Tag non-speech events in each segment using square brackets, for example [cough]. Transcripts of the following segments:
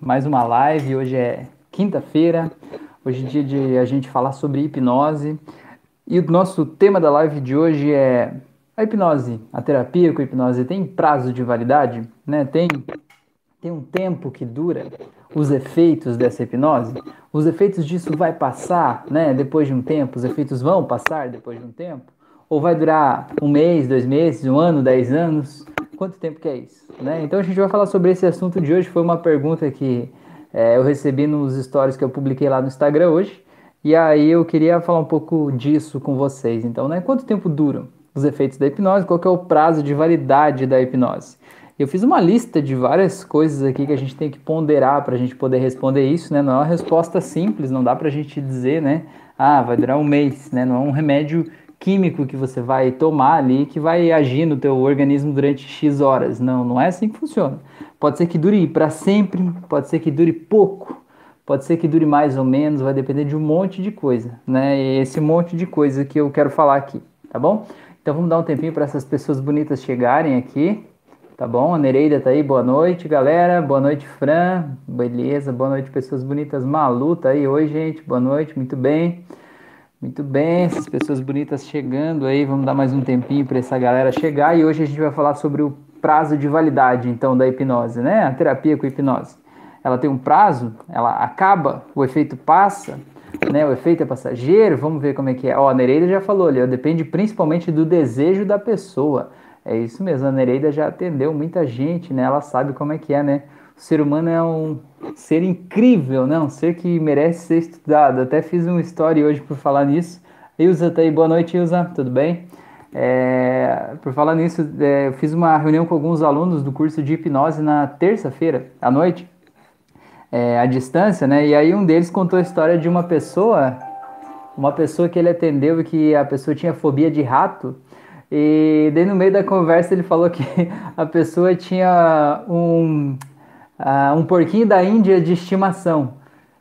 mais uma live. Hoje é quinta-feira, hoje é dia de a gente falar sobre hipnose. E o nosso tema da live de hoje é a hipnose, a terapia com hipnose tem prazo de validade, né? Tem tem um tempo que dura os efeitos dessa hipnose? Os efeitos disso vai passar, né? Depois de um tempo, os efeitos vão passar depois de um tempo? Ou vai durar um mês, dois meses, um ano, dez anos? Quanto tempo que é isso? Né? Então a gente vai falar sobre esse assunto de hoje. Foi uma pergunta que é, eu recebi nos stories que eu publiquei lá no Instagram hoje. E aí eu queria falar um pouco disso com vocês. Então, né? Quanto tempo duram os efeitos da hipnose? Qual é o prazo de validade da hipnose? Eu fiz uma lista de várias coisas aqui que a gente tem que ponderar para a gente poder responder isso, né? Não é uma resposta simples, não dá para a gente dizer, né? Ah, vai durar um mês, né? Não é um remédio químico que você vai tomar ali que vai agir no teu organismo durante X horas. Não, não é assim que funciona. Pode ser que dure para sempre, pode ser que dure pouco, pode ser que dure mais ou menos, vai depender de um monte de coisa, né? E esse monte de coisa que eu quero falar aqui, tá bom? Então vamos dar um tempinho para essas pessoas bonitas chegarem aqui. Tá bom? A Nereida tá aí, boa noite, galera. Boa noite, Fran. Beleza, boa noite, pessoas bonitas. Malu tá aí. Oi, gente, boa noite, muito bem. Muito bem, essas pessoas bonitas chegando aí. Vamos dar mais um tempinho para essa galera chegar. E hoje a gente vai falar sobre o prazo de validade, então, da hipnose, né? A terapia com hipnose. Ela tem um prazo, ela acaba, o efeito passa, né? O efeito é passageiro. Vamos ver como é que é. Ó, a Nereida já falou ali, depende principalmente do desejo da pessoa. É isso mesmo, a Nereida já atendeu muita gente, né? Ela sabe como é que é, né? O ser humano é um ser incrível, né? Um ser que merece ser estudado. Até fiz um story hoje por falar nisso. Ilza tá aí, boa noite, Ilza, tudo bem? É, por falar nisso, é, eu fiz uma reunião com alguns alunos do curso de hipnose na terça-feira à noite, é, à distância, né? E aí um deles contou a história de uma pessoa, uma pessoa que ele atendeu e que a pessoa tinha fobia de rato e daí no meio da conversa ele falou que [laughs] a pessoa tinha um, uh, um porquinho da Índia de estimação.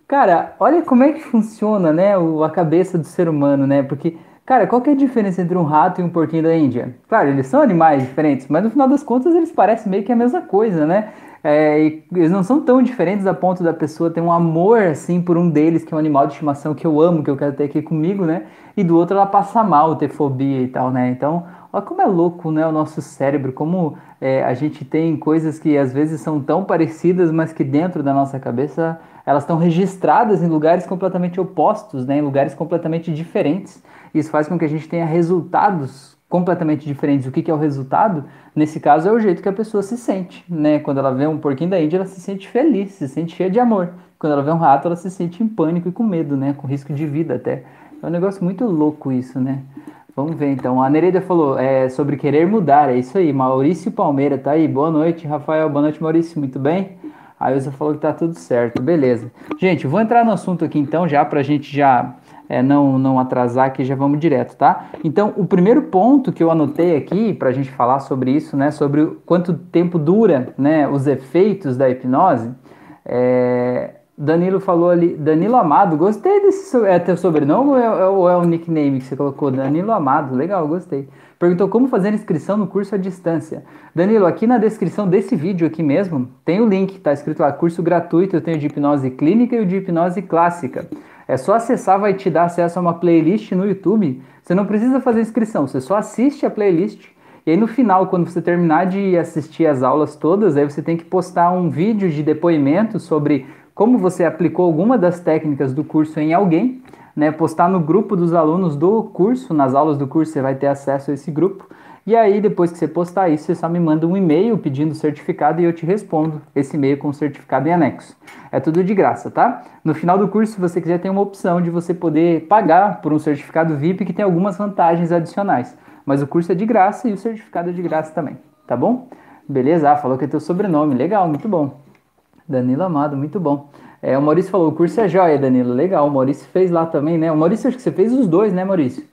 Cara, olha como é que funciona, né, o, a cabeça do ser humano, né? Porque, cara, qual que é a diferença entre um rato e um porquinho da Índia? Claro, eles são animais diferentes, mas no final das contas eles parecem meio que a mesma coisa, né? É, eles não são tão diferentes a ponto da pessoa ter um amor assim por um deles, que é um animal de estimação que eu amo, que eu quero ter aqui comigo, né? E do outro ela passa mal, ter fobia e tal, né? Então, olha como é louco, né? O nosso cérebro, como é, a gente tem coisas que às vezes são tão parecidas, mas que dentro da nossa cabeça elas estão registradas em lugares completamente opostos, né? Em lugares completamente diferentes. Isso faz com que a gente tenha resultados completamente diferentes. O que, que, é o resultado? Nesse caso, é o jeito que a pessoa se sente, né? Quando ela vê um porquinho da Índia, ela se sente feliz, se sente cheia de amor. Quando ela vê um rato, ela se sente em pânico e com medo, né? Com risco de vida até. É um negócio muito louco isso, né? Vamos ver então. A Nereida falou é, sobre querer mudar, é isso aí. Maurício Palmeira tá aí. Boa noite, Rafael. Boa noite, Maurício. Muito bem? A Ilza falou que tá tudo certo. Beleza. Gente, vou entrar no assunto aqui então, já pra gente já é, não, não atrasar aqui, já vamos direto, tá? Então, o primeiro ponto que eu anotei aqui para a gente falar sobre isso, né, sobre quanto tempo dura, né, os efeitos da hipnose, é, Danilo falou ali, Danilo Amado, gostei desse, é teu sobrenome ou é, ou é o nickname que você colocou? Danilo Amado, legal, gostei. Perguntou como fazer inscrição no curso à distância. Danilo, aqui na descrição desse vídeo aqui mesmo, tem o link, tá escrito lá, curso gratuito, eu tenho de hipnose clínica e o de hipnose clássica. É só acessar, vai te dar acesso a uma playlist no YouTube. Você não precisa fazer inscrição, você só assiste a playlist. E aí no final, quando você terminar de assistir as aulas todas, aí você tem que postar um vídeo de depoimento sobre como você aplicou alguma das técnicas do curso em alguém, né? Postar no grupo dos alunos do curso, nas aulas do curso você vai ter acesso a esse grupo. E aí, depois que você postar isso, você só me manda um e-mail pedindo certificado e eu te respondo esse e-mail com certificado em anexo. É tudo de graça, tá? No final do curso, se você quiser, tem uma opção de você poder pagar por um certificado VIP que tem algumas vantagens adicionais. Mas o curso é de graça e o certificado é de graça também, tá bom? Beleza? Ah, falou que é teu sobrenome. Legal, muito bom. Danilo Amado, muito bom. É, o Maurício falou, o curso é joia, Danilo. Legal, o Maurício fez lá também, né? O Maurício, acho que você fez os dois, né, Maurício?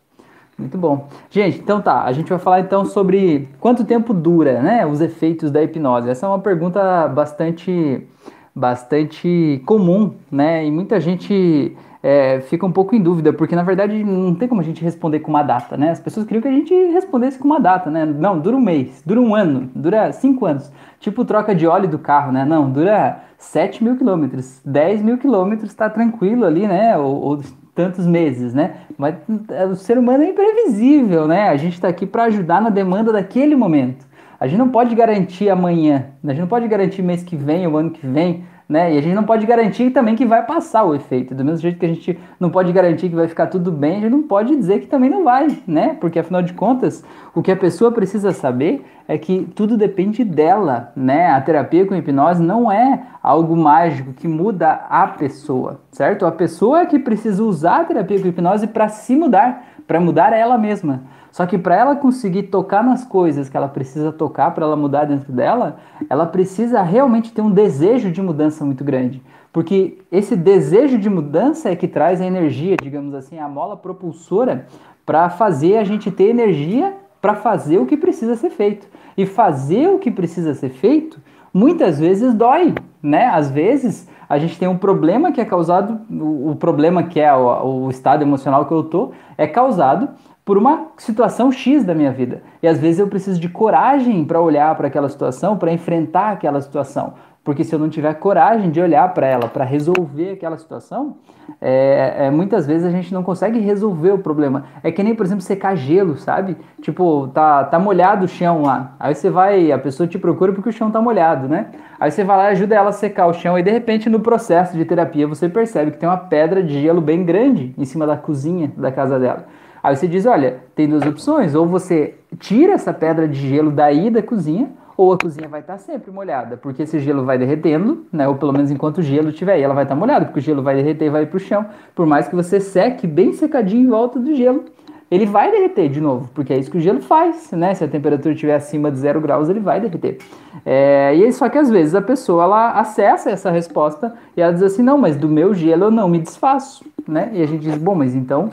Muito bom. Gente, então tá, a gente vai falar então sobre quanto tempo dura, né, os efeitos da hipnose. Essa é uma pergunta bastante bastante comum, né? E muita gente é, fica um pouco em dúvida, porque na verdade não tem como a gente responder com uma data, né? As pessoas queriam que a gente respondesse com uma data, né? Não, dura um mês, dura um ano, dura cinco anos. Tipo troca de óleo do carro, né? Não, dura 7 mil quilômetros, 10 mil quilômetros, tá tranquilo ali, né? Ou, ou tantos meses, né? Mas é, o ser humano é imprevisível, né? A gente está aqui para ajudar na demanda daquele momento. A gente não pode garantir amanhã, a gente não pode garantir mês que vem ou ano que vem, né? E a gente não pode garantir também que vai passar o efeito. Do mesmo jeito que a gente não pode garantir que vai ficar tudo bem, a gente não pode dizer que também não vai, né? Porque afinal de contas, o que a pessoa precisa saber é que tudo depende dela, né? A terapia com hipnose não é algo mágico que muda a pessoa, certo? A pessoa é que precisa usar a terapia com hipnose para se mudar, para mudar ela mesma. Só que para ela conseguir tocar nas coisas que ela precisa tocar para ela mudar dentro dela, ela precisa realmente ter um desejo de mudança muito grande. Porque esse desejo de mudança é que traz a energia, digamos assim, a mola propulsora para fazer a gente ter energia para fazer o que precisa ser feito. E fazer o que precisa ser feito muitas vezes dói, né? Às vezes a gente tem um problema que é causado, o, problema que é o, o estado emocional que eu tô, é causado por uma situação X da minha vida. E às vezes eu preciso de coragem para olhar para aquela situação, para enfrentar aquela situação. Porque se eu não tiver coragem de olhar para ela, para resolver aquela situação, é, é, muitas vezes a gente não consegue resolver o problema. É que nem, por exemplo, secar gelo, sabe? Tipo, tá, tá molhado o chão lá. Aí você vai, a pessoa te procura porque o chão tá molhado, né? Aí você vai lá e ajuda ela a secar o chão e de repente no processo de terapia você percebe que tem uma pedra de gelo bem grande em cima da cozinha da casa dela. Aí você diz, olha, tem duas opções, ou você tira essa pedra de gelo daí da cozinha, ou a cozinha vai estar sempre molhada, porque esse gelo vai derretendo, né? Ou pelo menos enquanto o gelo estiver aí, ela vai estar molhada, porque o gelo vai derreter e vai para o chão. Por mais que você seque bem secadinho em volta do gelo, ele vai derreter de novo, porque é isso que o gelo faz, né? Se a temperatura estiver acima de zero graus, ele vai derreter. É, e só que às vezes a pessoa ela acessa essa resposta e ela diz assim, não, mas do meu gelo eu não me desfaço, né? E a gente diz, bom, mas então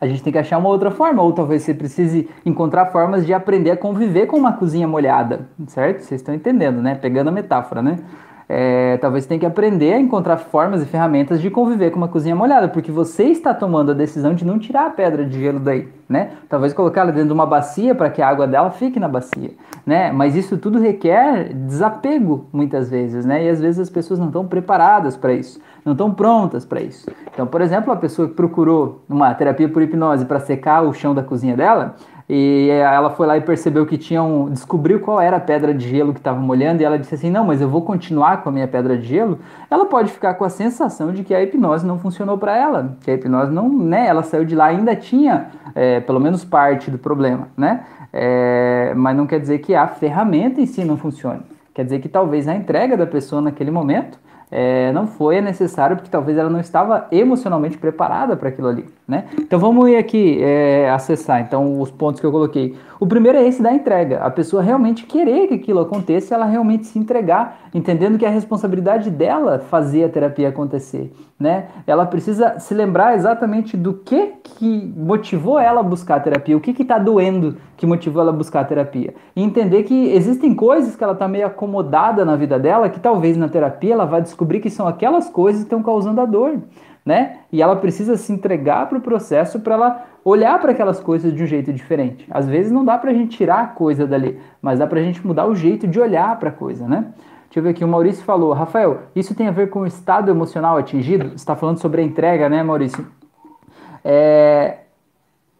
a gente tem que achar uma outra forma, ou talvez você precise encontrar formas de aprender a conviver com uma cozinha molhada, certo? Vocês estão entendendo, né? Pegando a metáfora, né? É, talvez tenha que aprender a encontrar formas e ferramentas de conviver com uma cozinha molhada, porque você está tomando a decisão de não tirar a pedra de gelo daí, né? Talvez colocá-la dentro de uma bacia para que a água dela fique na bacia, né? Mas isso tudo requer desapego muitas vezes, né? E às vezes as pessoas não estão preparadas para isso, não estão prontas para isso. Então, por exemplo, a pessoa que procurou uma terapia por hipnose para secar o chão da cozinha dela, e ela foi lá e percebeu que tinham. descobriu qual era a pedra de gelo que estava molhando, e ela disse assim: Não, mas eu vou continuar com a minha pedra de gelo. Ela pode ficar com a sensação de que a hipnose não funcionou para ela, que a hipnose não. né, ela saiu de lá ainda tinha é, pelo menos parte do problema, né? É, mas não quer dizer que a ferramenta em si não funcione. Quer dizer que talvez a entrega da pessoa naquele momento é, não foi necessário porque talvez ela não estava emocionalmente preparada para aquilo ali, né? Então vamos ir aqui é, acessar então os pontos que eu coloquei. O primeiro é esse da entrega, a pessoa realmente querer que aquilo aconteça, ela realmente se entregar, entendendo que é a responsabilidade dela fazer a terapia acontecer, né? Ela precisa se lembrar exatamente do que que motivou ela a buscar a terapia, o que que está doendo que motivou ela a buscar a terapia, e entender que existem coisas que ela está meio acomodada na vida dela, que talvez na terapia ela vá descobrir que são aquelas coisas que estão causando a dor né? E ela precisa se entregar para o processo para ela olhar para aquelas coisas de um jeito diferente. Às vezes não dá para a gente tirar a coisa dali, mas dá para a gente mudar o jeito de olhar para a coisa, né? Deixa eu ver aqui, o Maurício falou, Rafael, isso tem a ver com o estado emocional atingido? Você está falando sobre a entrega, né, Maurício? É,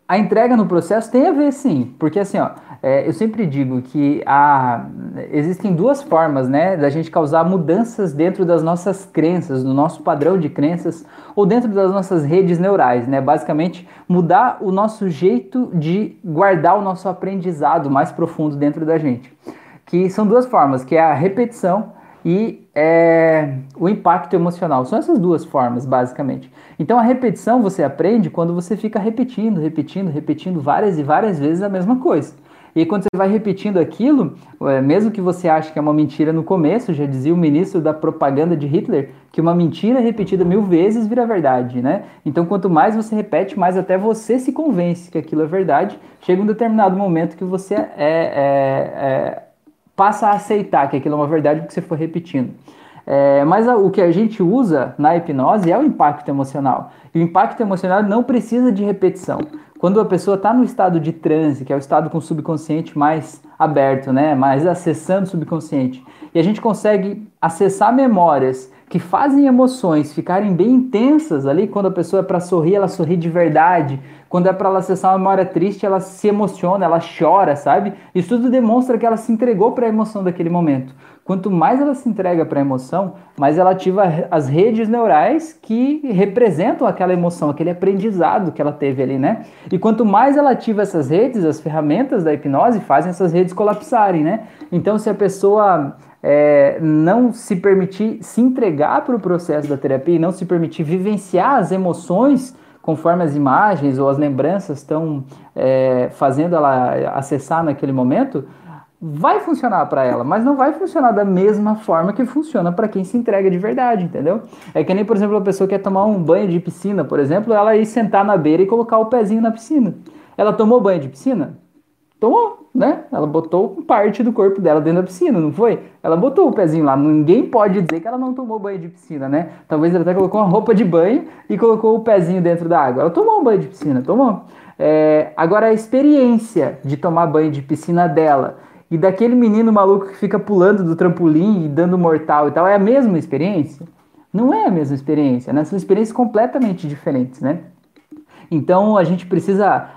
a entrega no processo tem a ver sim, porque assim, ó, é, eu sempre digo que há, existem duas formas né, da gente causar mudanças dentro das nossas crenças, no nosso padrão de crenças ou dentro das nossas redes neurais, né? Basicamente, mudar o nosso jeito de guardar o nosso aprendizado mais profundo dentro da gente. Que são duas formas, que é a repetição e é, o impacto emocional. São essas duas formas, basicamente. Então, a repetição você aprende quando você fica repetindo, repetindo, repetindo várias e várias vezes a mesma coisa. E quando você vai repetindo aquilo, é, mesmo que você ache que é uma mentira no começo, já dizia o ministro da propaganda de Hitler, que uma mentira repetida mil vezes vira verdade, né? Então, quanto mais você repete, mais até você se convence que aquilo é verdade. Chega um determinado momento que você é, é, é passa a aceitar que aquilo é uma verdade porque você foi repetindo. É, mas o que a gente usa na hipnose é o impacto emocional. E o impacto emocional não precisa de repetição. Quando a pessoa está no estado de transe, que é o estado com o subconsciente mais aberto, né? mais acessando o subconsciente, e a gente consegue acessar memórias que fazem emoções ficarem bem intensas ali, quando a pessoa é para sorrir, ela sorri de verdade. Quando é para ela acessar uma memória triste, ela se emociona, ela chora, sabe? Isso tudo demonstra que ela se entregou para a emoção daquele momento. Quanto mais ela se entrega para a emoção, mais ela ativa as redes neurais que representam aquela emoção, aquele aprendizado que ela teve ali, né? E quanto mais ela ativa essas redes, as ferramentas da hipnose fazem essas redes colapsarem, né? Então, se a pessoa é, não se permitir se entregar para o processo da terapia e não se permitir vivenciar as emoções conforme as imagens ou as lembranças estão é, fazendo ela acessar naquele momento, vai funcionar para ela, mas não vai funcionar da mesma forma que funciona para quem se entrega de verdade, entendeu? É que nem, por exemplo, a pessoa quer tomar um banho de piscina, por exemplo, ela ir sentar na beira e colocar o pezinho na piscina. Ela tomou banho de piscina? Tomou né? Ela botou parte do corpo dela dentro da piscina, não foi? Ela botou o pezinho lá. Ninguém pode dizer que ela não tomou banho de piscina, né? Talvez ela até colocou uma roupa de banho e colocou o pezinho dentro da água. Ela tomou um banho de piscina, tomou. É, agora a experiência de tomar banho de piscina dela e daquele menino maluco que fica pulando do trampolim e dando mortal e tal, é a mesma experiência? Não é a mesma experiência, né? São experiências completamente diferentes, né? Então a gente precisa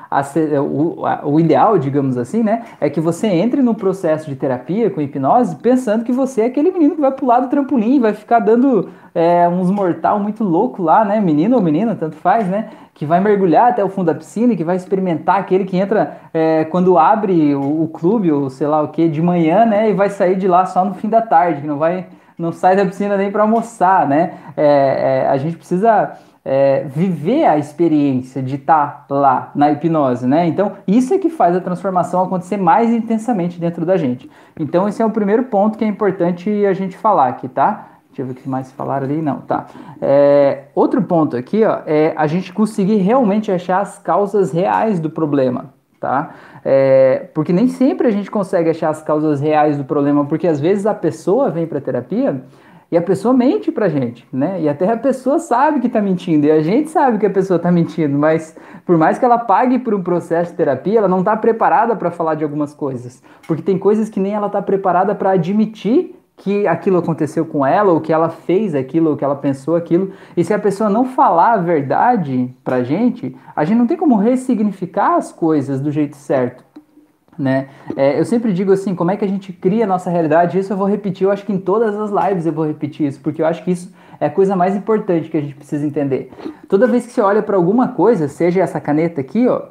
o, o, ideal, digamos assim, né, é que você entre no processo de terapia com hipnose pensando que você é aquele menino que vai pular do trampolim, vai ficar dando é, uns mortal muito louco lá, né, menino ou menina, tanto faz, né, que vai mergulhar até o fundo da piscina, que vai experimentar aquele que entra é, quando abre o, o, clube ou sei lá o que de manhã, né, e vai sair de lá só no fim da tarde, que não vai não sai da piscina nem para almoçar, né? É, é, a gente precisa é, viver a experiência de estar lá na hipnose, né? Então, isso é que faz a transformação acontecer mais intensamente dentro da gente. Então, esse é o primeiro ponto que é importante a gente falar aqui, tá? Deixa eu ver o que mais falaram ali. Não, tá. É, outro ponto aqui, ó, é a gente conseguir realmente achar as causas reais do problema, tá? É, porque nem sempre a gente consegue achar as causas reais do problema, porque às vezes a pessoa vem para terapia e a pessoa mente pra gente, né? E até a pessoa sabe que tá mentindo, e a gente sabe que a pessoa tá mentindo, mas por mais que ela pague por um processo de terapia, ela não tá preparada para falar de algumas coisas. Porque tem coisas que nem ela tá preparada para admitir que aquilo aconteceu com ela, ou que ela fez aquilo, ou que ela pensou aquilo. E se a pessoa não falar a verdade pra gente, a gente não tem como ressignificar as coisas do jeito certo né? É, eu sempre digo assim, como é que a gente cria a nossa realidade? Isso eu vou repetir, eu acho que em todas as lives eu vou repetir isso, porque eu acho que isso é a coisa mais importante que a gente precisa entender. Toda vez que você olha para alguma coisa, seja essa caneta aqui, ó,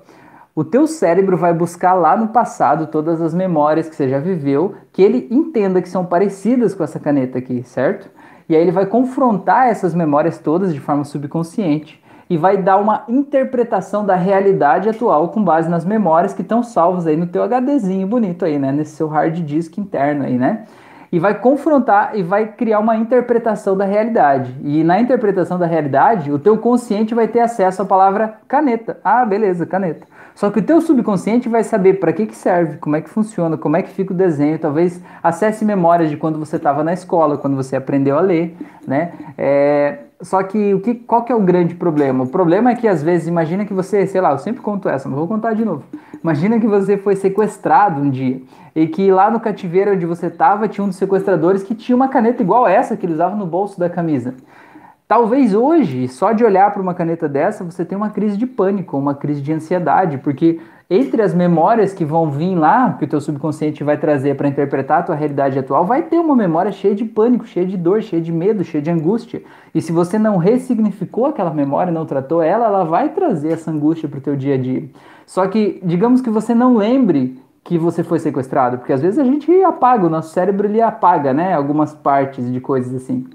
o teu cérebro vai buscar lá no passado todas as memórias que você já viveu, que ele entenda que são parecidas com essa caneta aqui, certo? E aí ele vai confrontar essas memórias todas de forma subconsciente e vai dar uma interpretação da realidade atual com base nas memórias que estão salvas aí no teu HDzinho bonito aí, né? Nesse seu hard disk interno aí, né? E vai confrontar e vai criar uma interpretação da realidade. E na interpretação da realidade, o teu consciente vai ter acesso à palavra caneta. Ah, beleza, caneta. Só que o teu subconsciente vai saber para que, que serve, como é que funciona, como é que fica o desenho, talvez acesse memórias de quando você estava na escola, quando você aprendeu a ler, né? É, só que, o que qual que é o grande problema? O problema é que às vezes, imagina que você, sei lá, eu sempre conto essa, não vou contar de novo. Imagina que você foi sequestrado um dia e que lá no cativeiro onde você estava tinha um dos sequestradores que tinha uma caneta igual essa que ele usava no bolso da camisa. Talvez hoje, só de olhar para uma caneta dessa, você tenha uma crise de pânico, uma crise de ansiedade, porque entre as memórias que vão vir lá, que o teu subconsciente vai trazer para interpretar a tua realidade atual, vai ter uma memória cheia de pânico, cheia de dor, cheia de medo, cheia de angústia. E se você não ressignificou aquela memória, não tratou ela, ela vai trazer essa angústia para o teu dia a dia. Só que, digamos que você não lembre que você foi sequestrado, porque às vezes a gente apaga, o nosso cérebro ele apaga, né, algumas partes de coisas assim.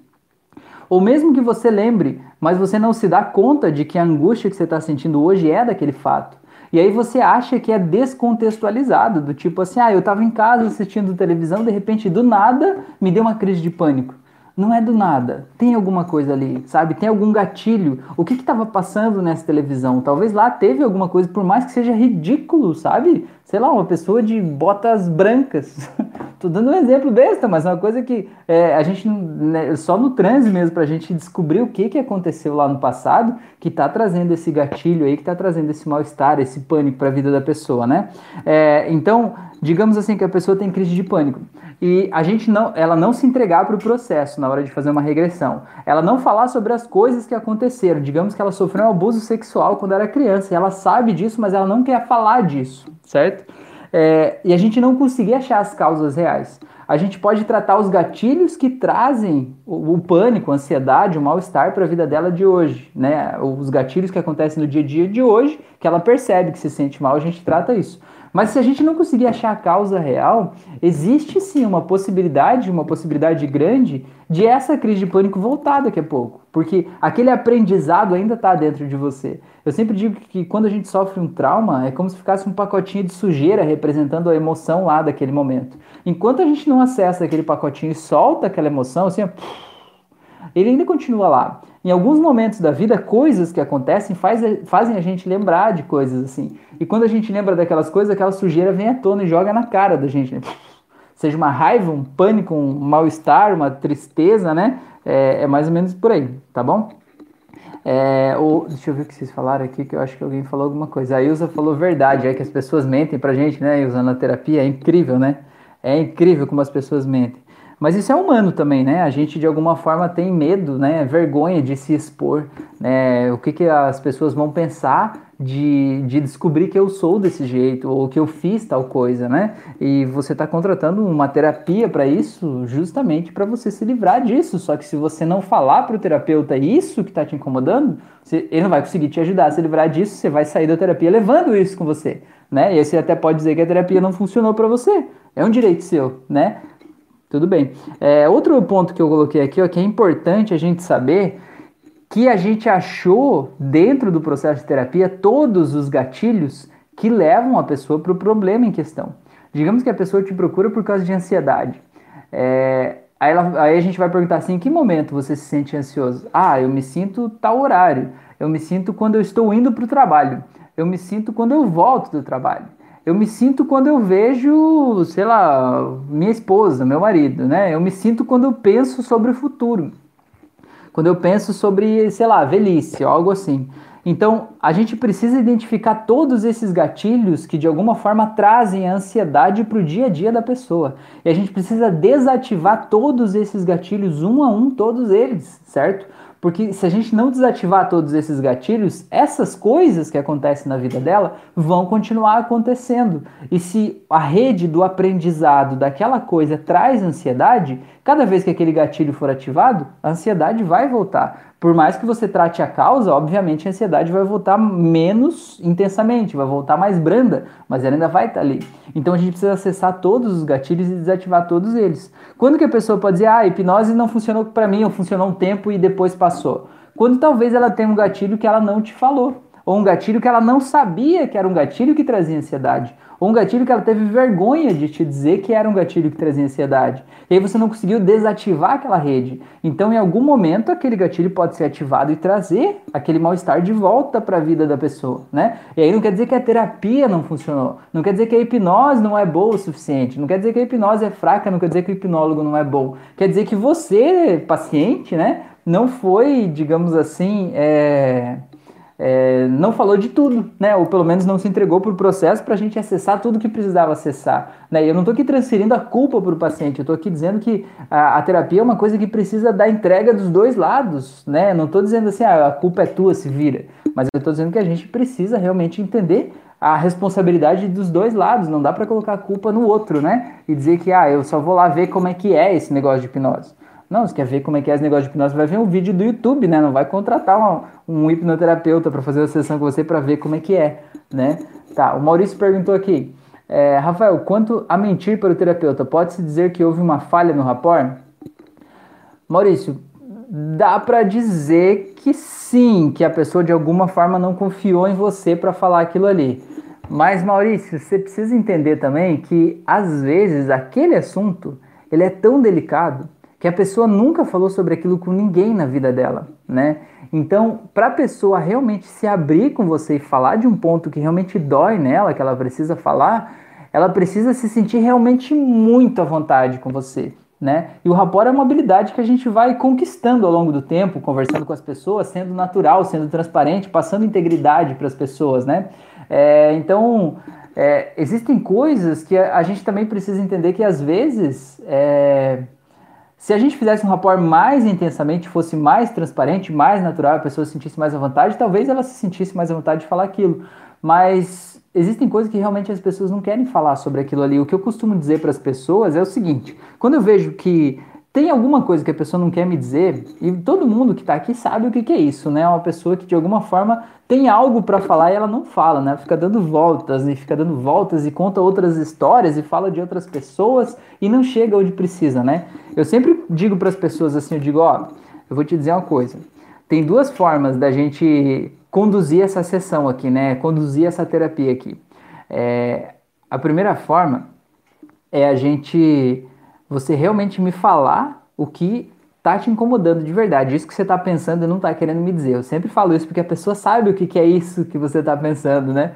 Ou mesmo que você lembre, mas você não se dá conta de que a angústia que você está sentindo hoje é daquele fato. E aí você acha que é descontextualizado, do tipo assim, ah, eu estava em casa assistindo televisão, de repente, do nada, me deu uma crise de pânico. Não é do nada. Tem alguma coisa ali, sabe? Tem algum gatilho. O que estava passando nessa televisão? Talvez lá teve alguma coisa, por mais que seja ridículo, sabe? Sei lá, uma pessoa de botas brancas. [laughs] Tô dando um exemplo besta, mas é uma coisa que é, a gente né, só no transe mesmo para a gente descobrir o que, que aconteceu lá no passado que está trazendo esse gatilho aí, que está trazendo esse mal-estar, esse pânico para a vida da pessoa, né? É, então, digamos assim que a pessoa tem crise de pânico e a gente não, ela não se entregar para o processo na hora de fazer uma regressão, ela não falar sobre as coisas que aconteceram, digamos que ela sofreu um abuso sexual quando era criança, ela sabe disso, mas ela não quer falar disso, certo? É, e a gente não conseguir achar as causas reais. A gente pode tratar os gatilhos que trazem o, o pânico, a ansiedade, o mal-estar para a vida dela de hoje, né? Os gatilhos que acontecem no dia a dia de hoje, que ela percebe que se sente mal, a gente trata isso. Mas se a gente não conseguir achar a causa real, existe sim uma possibilidade, uma possibilidade grande, de essa crise de pânico voltar daqui a pouco. Porque aquele aprendizado ainda está dentro de você. Eu sempre digo que quando a gente sofre um trauma, é como se ficasse um pacotinho de sujeira representando a emoção lá daquele momento. Enquanto a gente não acessa aquele pacotinho e solta aquela emoção, assim, ele ainda continua lá. Em alguns momentos da vida, coisas que acontecem faz, fazem a gente lembrar de coisas assim. E quando a gente lembra daquelas coisas, aquela sujeira vem à tona e joga na cara da gente. Né? [laughs] Seja uma raiva, um pânico, um mal-estar, uma tristeza, né? É, é, mais ou menos por aí, tá bom? É, o, deixa eu ver o que vocês falaram aqui, que eu acho que alguém falou alguma coisa. A Ilza falou verdade, é que as pessoas mentem pra gente, né, usando a terapia. É incrível, né? É incrível como as pessoas mentem. Mas isso é humano também, né? A gente de alguma forma tem medo, né? Vergonha de se expor, né? O que, que as pessoas vão pensar de, de descobrir que eu sou desse jeito ou que eu fiz tal coisa, né? E você está contratando uma terapia para isso, justamente para você se livrar disso. Só que se você não falar para o terapeuta isso que está te incomodando, você, ele não vai conseguir te ajudar a se livrar disso. Você vai sair da terapia levando isso com você, né? E aí você até pode dizer que a terapia não funcionou para você. É um direito seu, né? Tudo bem. É, outro ponto que eu coloquei aqui, ó, que é importante a gente saber que a gente achou dentro do processo de terapia todos os gatilhos que levam a pessoa para o problema em questão. Digamos que a pessoa te procura por causa de ansiedade. É, aí, ela, aí, a gente vai perguntar assim: em que momento você se sente ansioso? Ah, eu me sinto tal horário. Eu me sinto quando eu estou indo para o trabalho. Eu me sinto quando eu volto do trabalho eu me sinto quando eu vejo, sei lá, minha esposa, meu marido, né? Eu me sinto quando eu penso sobre o futuro. Quando eu penso sobre, sei lá, velhice, algo assim. Então, a gente precisa identificar todos esses gatilhos que de alguma forma trazem a ansiedade para o dia a dia da pessoa. E a gente precisa desativar todos esses gatilhos, um a um, todos eles, certo? Porque se a gente não desativar todos esses gatilhos, essas coisas que acontecem na vida dela vão continuar acontecendo. E se a rede do aprendizado daquela coisa traz ansiedade, cada vez que aquele gatilho for ativado, a ansiedade vai voltar. Por mais que você trate a causa, obviamente a ansiedade vai voltar menos intensamente, vai voltar mais branda, mas ela ainda vai estar ali. Então a gente precisa acessar todos os gatilhos e desativar todos eles. Quando que a pessoa pode dizer, ah, a hipnose não funcionou para mim, ou funcionou um tempo e depois passou? Quando talvez ela tenha um gatilho que ela não te falou, ou um gatilho que ela não sabia que era um gatilho que trazia ansiedade ou um gatilho que ela teve vergonha de te dizer que era um gatilho que trazia ansiedade. E aí você não conseguiu desativar aquela rede. Então, em algum momento, aquele gatilho pode ser ativado e trazer aquele mal-estar de volta para a vida da pessoa, né? E aí não quer dizer que a terapia não funcionou, não quer dizer que a hipnose não é boa o suficiente, não quer dizer que a hipnose é fraca, não quer dizer que o hipnólogo não é bom. Quer dizer que você, paciente, né, não foi, digamos assim, é é, não falou de tudo, né? Ou pelo menos não se entregou para o processo para a gente acessar tudo que precisava acessar. Né? E eu não estou aqui transferindo a culpa para o paciente, eu estou aqui dizendo que a, a, terapia é uma coisa que precisa da entrega dos dois lados, né? Não estou dizendo assim, ah, a culpa é tua, se vira. Mas eu estou dizendo que a gente precisa realmente entender a responsabilidade dos dois lados, não dá para colocar a culpa no outro, né? E dizer que, ah, eu só vou lá ver como é que é esse negócio de hipnose. Não, você quer ver como é que é esse negócio de hipnose, vai ver um vídeo do YouTube, né? Não vai contratar um, um hipnoterapeuta para fazer a sessão com você para ver como é que é, né? Tá, o Maurício perguntou aqui, é, Rafael, quanto a mentir para o terapeuta, pode-se dizer que houve uma falha no rapport? Maurício, dá para dizer que sim, que a pessoa de alguma forma não confiou em você para falar aquilo ali. Mas Maurício, você precisa entender também que às vezes aquele assunto ele é tão delicado que a pessoa nunca falou sobre aquilo com ninguém na vida dela, né? Então, para a pessoa realmente se abrir com você e falar de um ponto que realmente dói nela, que ela precisa falar, ela precisa se sentir realmente muito à vontade com você, né? E o rapport é uma habilidade que a gente vai conquistando ao longo do tempo, conversando com as pessoas, sendo natural, sendo transparente, passando integridade para as pessoas, né? É, então, é, existem coisas que a, a, gente também precisa entender que às vezes, é, se a gente fizesse um rapport mais intensamente, fosse mais transparente, mais natural, a pessoa se sentisse mais à vontade, talvez ela se sentisse mais à vontade de falar aquilo. Mas existem coisas que realmente as pessoas não querem falar sobre aquilo ali. O que eu costumo dizer para as pessoas é o seguinte: quando eu vejo que tem alguma coisa que a pessoa não quer me dizer, e todo mundo que está aqui sabe o que, que, é isso, né? Uma pessoa que de alguma forma tem algo para falar e ela não fala, né? Fica dando voltas e fica dando voltas e conta outras histórias e fala de outras pessoas e não chega onde precisa, né? Eu sempre digo para as pessoas assim, eu digo, ó, eu vou te dizer uma coisa. Tem duas formas da gente conduzir essa sessão aqui, né? Conduzir essa terapia aqui. É, a primeira forma é a gente você realmente me falar o que tá te incomodando de verdade. Isso que você tá pensando e não tá querendo me dizer. Eu sempre falo isso porque a pessoa sabe o que, que é isso que você tá pensando, né?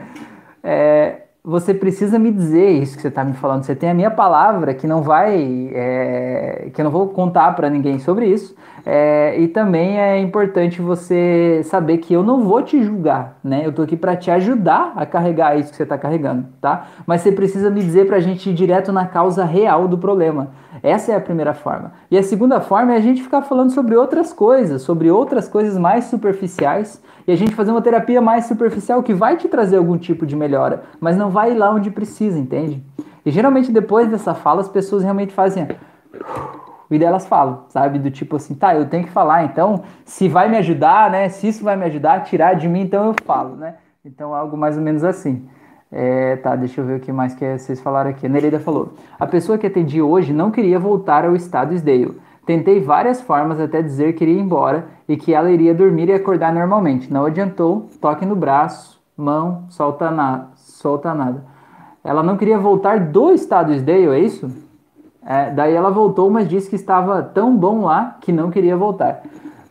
É, você precisa me dizer isso que você está me falando. Você tem a minha palavra que não vai, é, que eu não vou contar para ninguém sobre isso. É, e também é importante você saber que eu não vou te julgar, né? Eu tô aqui para te ajudar a carregar isso que você está carregando, tá? Mas você precisa me dizer para a gente ir direto na causa real do problema. Essa é a primeira forma. E a segunda forma é a gente ficar falando sobre outras coisas, sobre outras coisas mais superficiais e a gente fazer uma terapia mais superficial que vai te trazer algum tipo de melhora, mas não vai ir lá onde precisa, entende? E geralmente depois dessa fala as pessoas realmente fazem e delas falam, sabe? Do tipo assim, tá, eu tenho que falar, então, se vai me ajudar, né? Se isso vai me ajudar a tirar de mim, então eu falo, né? Então, algo mais ou menos assim. É, tá, deixa eu ver o que mais que vocês falaram aqui. A Nereida falou: a pessoa que atendi hoje não queria voltar ao estado Sdale. Tentei várias formas até dizer que iria embora e que ela iria dormir e acordar normalmente. Não adiantou, toque no braço, mão, solta, na, solta nada. Ela não queria voltar do estado Sdale, é isso? É, daí ela voltou, mas disse que estava tão bom lá que não queria voltar.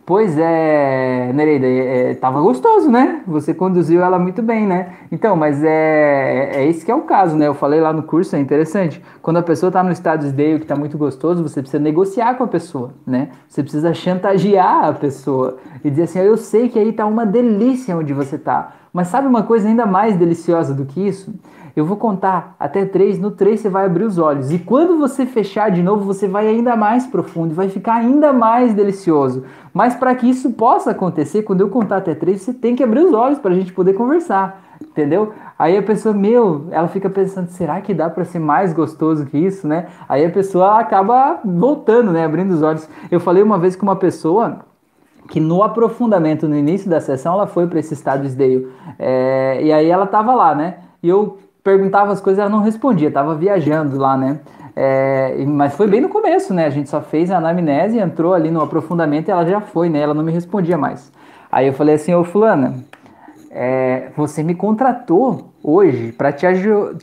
Pois é, Nereida, é, é, tava gostoso, né? Você conduziu ela muito bem, né? Então, mas é, é esse que é o caso, né? Eu falei lá no curso, é interessante. Quando a pessoa tá no estado de que tá muito gostoso, você precisa negociar com a pessoa, né? Você precisa chantagear a pessoa e dizer assim, eu sei que aí tá uma delícia onde você tá. Mas sabe uma coisa ainda mais deliciosa do que isso? Eu vou contar até três, no três você vai abrir os olhos. E quando você fechar de novo, você vai ainda mais profundo, vai ficar ainda mais delicioso. Mas para que isso possa acontecer, quando eu contar até três, você tem que abrir os olhos para a gente poder conversar. Entendeu? Aí a pessoa, meu, ela fica pensando, será que dá para ser mais gostoso que isso, né? Aí a pessoa acaba voltando, né? Abrindo os olhos. Eu falei uma vez com uma pessoa que no aprofundamento, no início da sessão, ela foi para esse estado Sdale. É, e aí ela tava lá, né? E eu perguntava as coisas, ela não respondia, tava viajando lá, né? É, mas foi bem no começo, né? A gente só fez a anamnese, entrou ali no aprofundamento e ela já foi, né? Ela não me respondia mais. Aí eu falei assim, ô fulana, é, você me contratou hoje para te,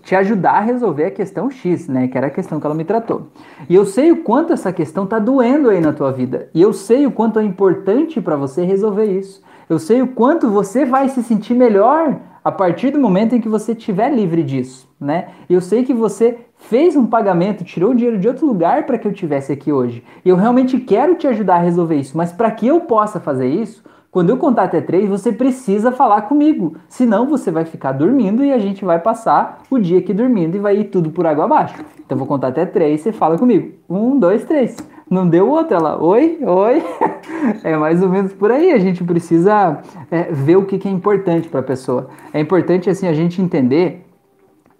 te ajudar a resolver a questão X, né? Que era a questão que ela me tratou. E eu sei o quanto essa questão tá doendo aí na tua vida. E eu sei o quanto é importante para você resolver isso. Eu sei o quanto você vai se sentir melhor a partir do momento em que você estiver livre disso, né? Eu sei que você fez um pagamento, tirou o dinheiro de outro lugar para que eu tivesse aqui hoje. E eu realmente quero te ajudar a resolver isso, mas para que eu possa fazer isso, quando eu contar até três, você precisa falar comigo. Senão você vai ficar dormindo e a gente vai passar o dia aqui dormindo e vai ir tudo por água abaixo. Então eu vou contar até três, você fala comigo. Um, dois, três. Não deu outra ela. Oi, oi. [laughs] é mais ou menos por aí. A gente precisa é, ver o que, que é importante para a pessoa. É importante assim a gente entender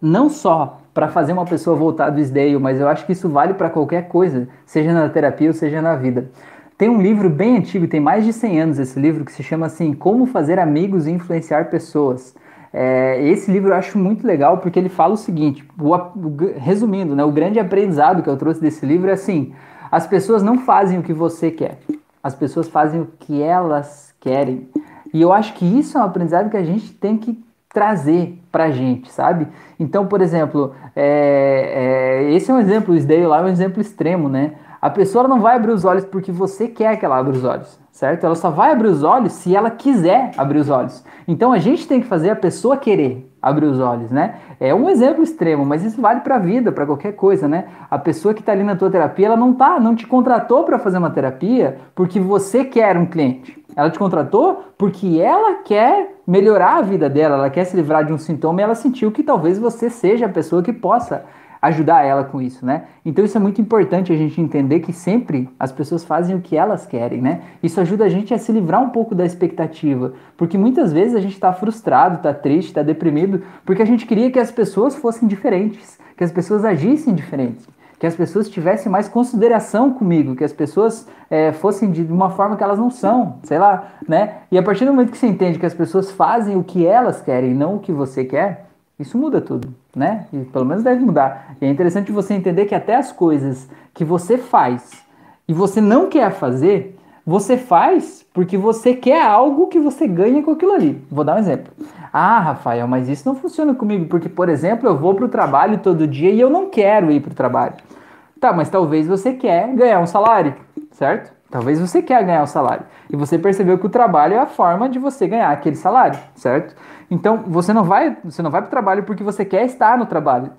não só para fazer uma pessoa voltar do esdeio, mas eu acho que isso vale para qualquer coisa, seja na terapia ou seja na vida. Tem um livro bem antigo, tem mais de 100 anos esse livro, que se chama assim Como Fazer Amigos e Influenciar Pessoas. É, esse livro eu acho muito legal porque ele fala o seguinte, o, resumindo, né, o grande aprendizado que eu trouxe desse livro é assim, as pessoas não fazem o que você quer, as pessoas fazem o que elas querem. E eu acho que isso é um aprendizado que a gente tem que trazer pra gente, sabe? Então, por exemplo, é, é, esse é um exemplo, o Sdale lá é um exemplo extremo, né? A pessoa não vai abrir os olhos porque você quer que ela abra os olhos, certo? Ela só vai abrir os olhos se ela quiser abrir os olhos. Então a gente tem que fazer a pessoa querer abrir os olhos, né? É um exemplo extremo, mas isso vale para a vida, para qualquer coisa, né? A pessoa que está ali na tua terapia, ela não tá, não te contratou para fazer uma terapia porque você quer um cliente. Ela te contratou porque ela quer melhorar a vida dela, ela quer se livrar de um sintoma e ela sentiu que talvez você seja a pessoa que possa ajudar ela com isso, né? Então isso é muito importante a gente entender que sempre as pessoas fazem o que elas querem, né? Isso ajuda a gente a se livrar um pouco da expectativa, porque muitas vezes a gente está frustrado, está triste, está deprimido, porque a gente queria que as pessoas fossem diferentes, que as pessoas agissem diferentes que as pessoas tivessem mais consideração comigo, que as pessoas é, fossem de uma forma que elas não são, sei lá, né? E a partir do momento que você entende que as pessoas fazem o que elas querem, não o que você quer, isso muda tudo, né? E pelo menos deve mudar. E é interessante você entender que até as coisas que você faz e você não quer fazer, você faz porque você quer algo que você ganha com aquilo ali. Vou dar um exemplo. Ah, Rafael, mas isso não funciona comigo, porque, por exemplo, eu vou para o trabalho todo dia e eu não quero ir para o trabalho. Tá, mas talvez você quer ganhar um salário, certo? Talvez você quer ganhar um salário. E você percebeu que o trabalho é a forma de você ganhar aquele salário, certo? Então, você não vai, você não vai para o trabalho porque você quer estar no trabalho.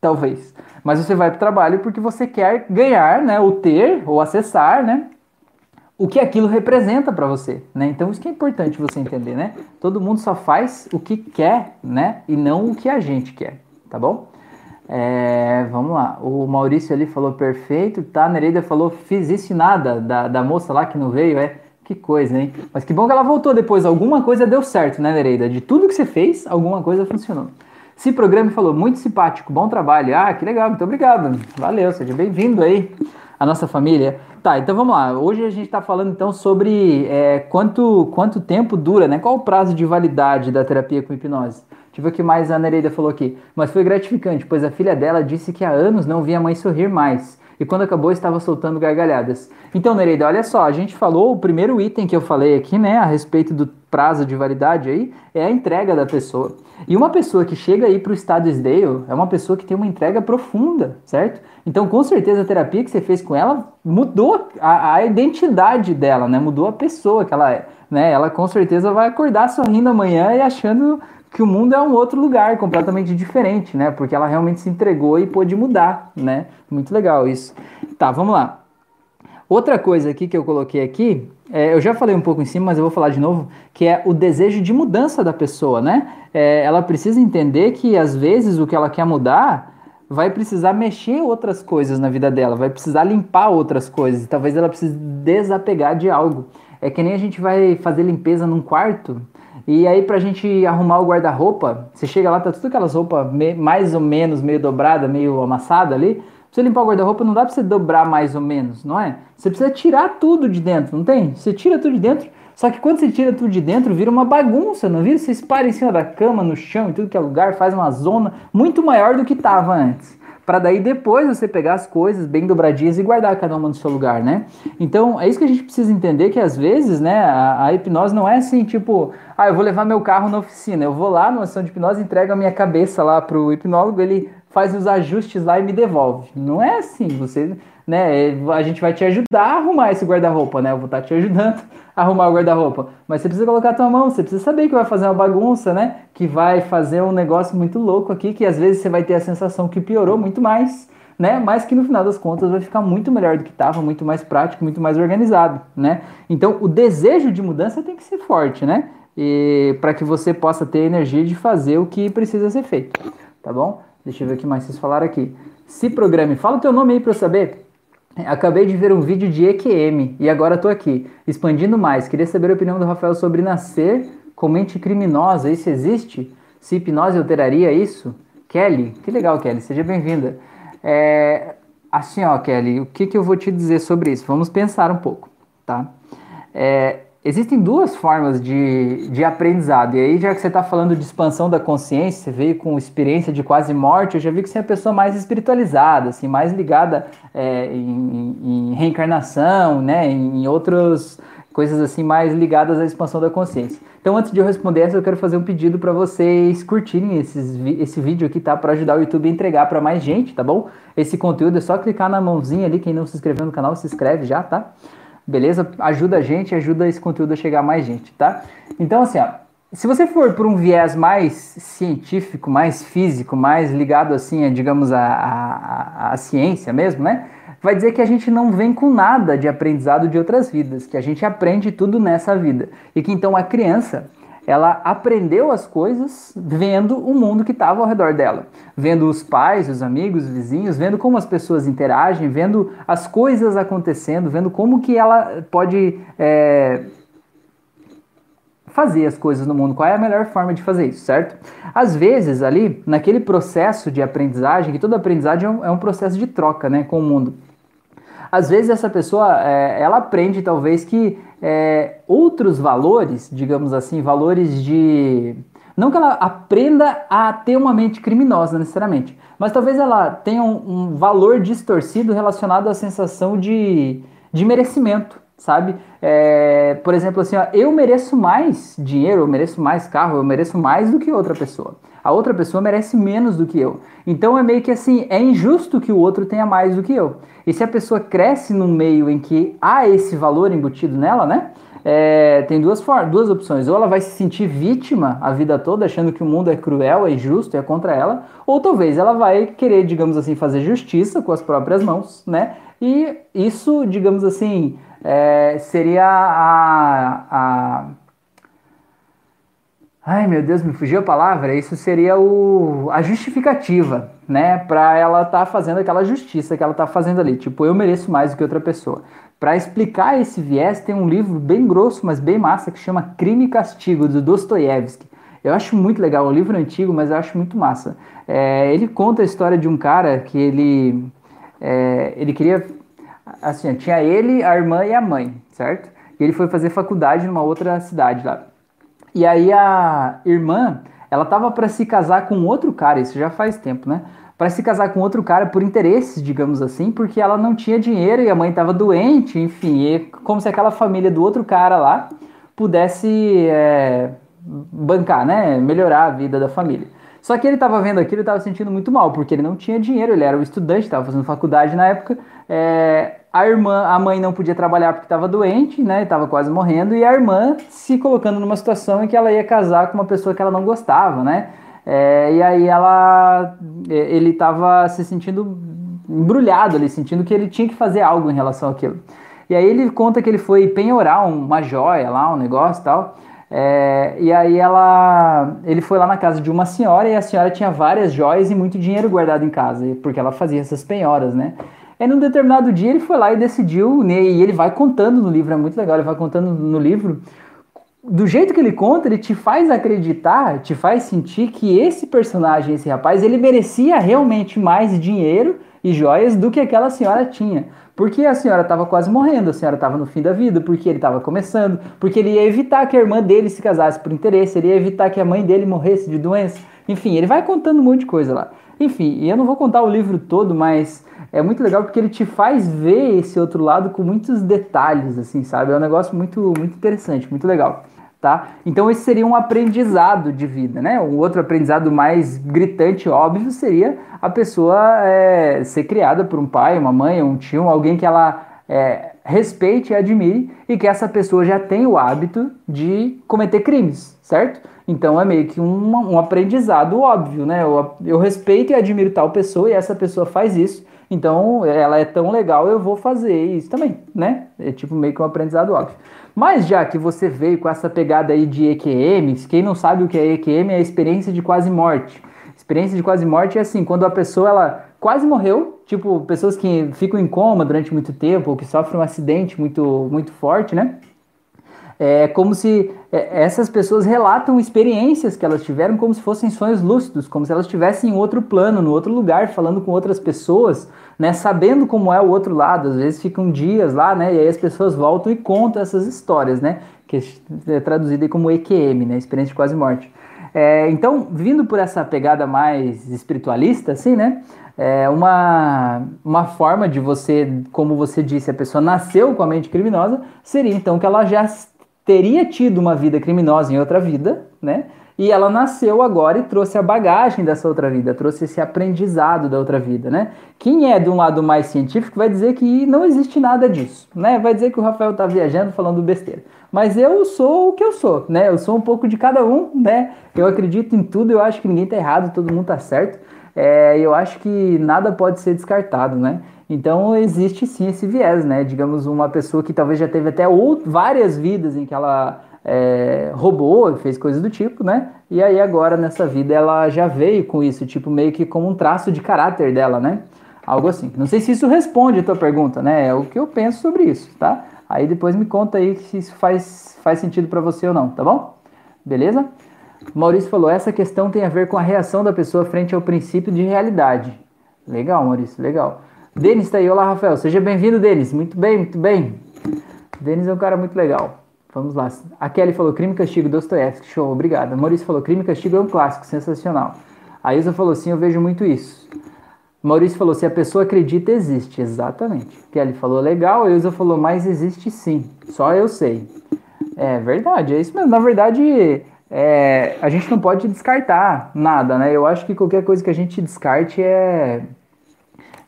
Talvez. Mas você vai para o trabalho porque você quer ganhar, né, ou ter, ou acessar, né, o que aquilo representa para você, né? Então isso que é importante você entender, né? Todo mundo só faz o que quer, né? E não o que a gente quer, tá bom? É, vamos lá, o Maurício ali falou perfeito, tá? A Nereida falou fiz isso e nada, da, da moça lá que não veio, é que coisa, hein? Mas que bom que ela voltou depois, alguma coisa deu certo, né, Nereida? De tudo que você fez, alguma coisa funcionou. Se programa falou muito simpático, bom trabalho. Ah, que legal, muito obrigado. Valeu, seja bem-vindo aí à nossa família. Tá, então vamos lá. Hoje a gente está falando então sobre é, quanto, quanto tempo dura, né? Qual o prazo de validade da terapia com hipnose? Ver o que mais a Nereida falou aqui. Mas foi gratificante, pois a filha dela disse que há anos não via a mãe sorrir mais. E quando acabou, estava soltando gargalhadas. Então, Nereida, olha só, a gente falou, o primeiro item que eu falei aqui, né, a respeito do prazo de validade aí, é a entrega da pessoa. E uma pessoa que chega aí para o estado Sdale é uma pessoa que tem uma entrega profunda, certo? Então, com certeza, a terapia que você fez com ela mudou a, a identidade dela, né? Mudou a pessoa que ela é. Né? Ela com certeza vai acordar sorrindo amanhã e achando que o mundo é um outro lugar completamente diferente, né? Porque ela realmente se entregou e pôde mudar, né? Muito legal isso. Tá, vamos lá. Outra coisa aqui que eu coloquei aqui, é, eu já falei um pouco em cima, mas eu vou falar de novo, que é o desejo de mudança da pessoa, né? É, ela precisa entender que às vezes o que ela quer mudar vai precisar mexer outras coisas na vida dela, vai precisar limpar outras coisas, talvez ela precise desapegar de algo. É que nem a gente vai fazer limpeza num quarto, e aí pra gente arrumar o guarda-roupa, você chega lá, tá tudo aquelas roupas mais ou menos meio dobrada, meio amassada ali. Pra você limpar o guarda-roupa não dá pra você dobrar mais ou menos, não é? Você precisa tirar tudo de dentro, não tem? Você tira tudo de dentro, só que quando você tira tudo de dentro, vira uma bagunça, não vira? Você espalha em cima da cama, no chão, em tudo que é lugar, faz uma zona muito maior do que estava antes. Para daí depois você pegar as coisas bem dobradinhas e guardar cada uma no seu lugar, né? Então é isso que a gente precisa entender que às vezes, né, a, a hipnose não é assim, tipo, ah, eu vou levar meu carro na oficina, eu vou lá numa sessão de hipnose, entrego a minha cabeça lá pro hipnólogo, ele faz os ajustes lá e me devolve. Não é assim, você né? A gente vai te ajudar a arrumar esse guarda-roupa, né? Eu vou estar te ajudando a arrumar o guarda-roupa. Mas você precisa colocar a tua mão, você precisa saber que vai fazer uma bagunça, né? Que vai fazer um negócio muito louco aqui, que às vezes você vai ter a sensação que piorou muito mais, né? Mas que no final das contas vai ficar muito melhor do que estava, muito mais prático, muito mais organizado, né? Então o desejo de mudança tem que ser forte, né? E para que você possa ter energia de fazer o que precisa ser feito, tá bom? Deixa eu ver o que mais vocês falaram aqui. Se programe, fala o teu nome aí para eu saber. Acabei de ver um vídeo de EQM e agora estou aqui, expandindo mais. Queria saber a opinião do Rafael sobre nascer com mente criminosa. Isso existe? Se hipnose alteraria isso? Kelly, que legal, Kelly, seja bem-vinda. É, assim, ó, Kelly, o que, que eu vou te dizer sobre isso? Vamos pensar um pouco, tá? É, existem duas formas de, de aprendizado. E aí, já que você está falando de expansão da consciência, você veio com experiência de quase morte, eu já vi que você é uma pessoa mais espiritualizada, assim, mais ligada é, em, em, reencarnação, né, em outras coisas assim mais ligadas à expansão da consciência. Então, antes de eu responder essa, eu quero fazer um pedido para vocês curtirem esses, esse vídeo aqui, tá? Para ajudar o YouTube a entregar para mais gente, tá bom? Esse conteúdo é só clicar na mãozinha ali, quem não se inscreveu no canal, se inscreve já, tá? Beleza? Ajuda a gente, ajuda esse conteúdo a chegar a mais gente, tá? Então, assim, ó, se você for por um viés mais científico, mais físico, mais ligado, assim, a, digamos, a, a, a ciência mesmo, né? Vai dizer que a gente não vem com nada de aprendizado de outras vidas, que a gente aprende tudo nessa vida. E que então a criança, ela aprendeu as coisas vendo o mundo que estava ao redor dela, vendo os pais, os amigos, os vizinhos, vendo como as pessoas interagem, vendo as coisas acontecendo, vendo como que ela pode é, fazer as coisas no mundo, qual é a melhor forma de fazer isso, certo? Às vezes ali, naquele processo de aprendizagem, que toda aprendizagem é um, é um processo de troca, né, com o mundo. Às vezes essa pessoa é, ela aprende talvez que é, outros valores, digamos assim, valores de. Não que ela aprenda a ter uma mente criminosa necessariamente, mas talvez ela tenha um, um valor distorcido relacionado à sensação de, de merecimento, sabe? É, por exemplo, assim, ó, eu mereço mais dinheiro, eu mereço mais carro, eu mereço mais do que outra pessoa. A outra pessoa merece menos do que eu. Então é meio que assim, é injusto que o outro tenha mais do que eu. E se a pessoa cresce num meio em que há esse valor embutido nela, né? É, tem duas, duas opções. Ou ela vai se sentir vítima a vida toda, achando que o mundo é cruel, é injusto, é contra ela, ou talvez ela vai querer, digamos assim, fazer justiça com as próprias mãos, né? E isso, digamos assim, é, seria a, a Ai meu Deus, me fugiu a palavra. Isso seria o, a justificativa, né? Para ela estar tá fazendo aquela justiça que ela está fazendo ali. Tipo, eu mereço mais do que outra pessoa. Para explicar esse viés, tem um livro bem grosso, mas bem massa, que chama Crime e Castigo, do Dostoiévski. Eu acho muito legal, é um livro antigo, mas eu acho muito massa. É, ele conta a história de um cara que ele, é, ele queria. Assim, tinha ele, a irmã e a mãe, certo? E ele foi fazer faculdade numa outra cidade lá. E aí a irmã, ela tava para se casar com outro cara, isso já faz tempo, né? Para se casar com outro cara por interesses, digamos assim, porque ela não tinha dinheiro e a mãe estava doente, enfim, e como se aquela família do outro cara lá pudesse é, bancar, né? Melhorar a vida da família. Só que ele estava vendo aquilo e estava sentindo muito mal, porque ele não tinha dinheiro, ele era um estudante, estava fazendo faculdade na época. É, a irmã, a mãe não podia trabalhar porque estava doente, né? Estava quase morrendo, e a irmã se colocando numa situação em que ela ia casar com uma pessoa que ela não gostava, né? É, e aí ela, é, ele estava se sentindo embrulhado ali, sentindo que ele tinha que fazer algo em relação àquilo. E aí ele conta que ele foi penhorar uma joia lá, um negócio e tal. É, e aí ela, ele foi lá na casa de uma senhora e a senhora tinha várias joias e muito dinheiro guardado em casa, porque ela fazia essas penhoras, né? Aí num determinado dia ele foi lá e decidiu, né, e ele vai contando no livro, é muito legal, ele vai contando no livro. Do jeito que ele conta, ele te faz acreditar, te faz sentir que esse personagem, esse rapaz, ele merecia realmente mais dinheiro e joias do que aquela senhora tinha. Porque a senhora estava quase morrendo, a senhora estava no fim da vida, porque ele estava começando, porque ele ia evitar que a irmã dele se casasse por interesse, ele ia evitar que a mãe dele morresse de doença. Enfim, ele vai contando um monte de coisa lá. Enfim, eu não vou contar o livro todo, mas é muito legal porque ele te faz ver esse outro lado com muitos detalhes, assim, sabe? É um negócio muito, muito interessante, muito legal. Tá? Então esse seria um aprendizado de vida, né? Um outro aprendizado mais gritante, óbvio, seria a pessoa é, ser criada por um pai, uma mãe, um tio, alguém que ela é, respeite e admire e que essa pessoa já tem o hábito de cometer crimes, certo? Então é meio que um, um aprendizado óbvio, né? Eu, eu respeito e admiro tal pessoa e essa pessoa faz isso então, ela é tão legal, eu vou fazer isso também, né? É tipo meio que um aprendizado óbvio. Mas já que você veio com essa pegada aí de EQM, quem não sabe o que é EQM é a experiência de quase morte. Experiência de quase morte é assim, quando a pessoa ela quase morreu, tipo pessoas que ficam em coma durante muito tempo ou que sofrem um acidente muito muito forte, né? É como se é, essas pessoas relatam experiências que elas tiveram como se fossem sonhos lúcidos, como se elas estivessem em outro plano, no outro lugar, falando com outras pessoas, né, sabendo como é o outro lado. Às vezes ficam dias lá, né, e aí as pessoas voltam e contam essas histórias, né, que é traduzida como EQM, né, experiência de quase morte. É, então, vindo por essa pegada mais espiritualista, assim, né, é uma, uma forma de você, como você disse, a pessoa nasceu com a mente criminosa, seria então que ela já teria tido uma vida criminosa em outra vida, né? E ela nasceu agora e trouxe a bagagem dessa outra vida, trouxe esse aprendizado da outra vida, né? Quem é de um lado mais científico vai dizer que não existe nada disso, né? Vai dizer que o Rafael tá viajando falando besteira. Mas eu sou o que eu sou, né? Eu sou um pouco de cada um, né? Eu acredito em tudo, eu acho que ninguém tá errado, todo mundo tá certo é, eu acho que nada pode ser descartado, né? Então existe sim esse viés, né? Digamos, uma pessoa que talvez já teve até várias vidas em que ela é, roubou, fez coisas do tipo, né? E aí agora nessa vida ela já veio com isso, tipo, meio que como um traço de caráter dela, né? Algo assim. Não sei se isso responde a tua pergunta, né? É o que eu penso sobre isso, tá? Aí depois me conta aí se isso faz, faz sentido para você ou não, tá bom? Beleza? Maurício falou: essa questão tem a ver com a reação da pessoa frente ao princípio de realidade. Legal, Maurício, legal. Denis está aí. Olá, Rafael. Seja bem-vindo, Denis. Muito bem, muito bem. Denis é um cara muito legal. Vamos lá. A Kelly falou: crime e castigo, Dostoiévski. Show, obrigado. Maurício falou: crime e castigo é um clássico, sensacional. A Isa falou: sim, eu vejo muito isso. Maurício falou: se a pessoa acredita, existe. Exatamente. Kelly falou: legal. A Isa falou: mas existe sim. Só eu sei. É verdade, é isso mesmo. Na verdade, é, a gente não pode descartar nada, né? Eu acho que qualquer coisa que a gente descarte é,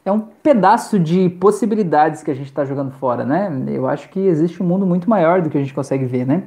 é um pedaço de possibilidades que a gente está jogando fora, né? Eu acho que existe um mundo muito maior do que a gente consegue ver, né?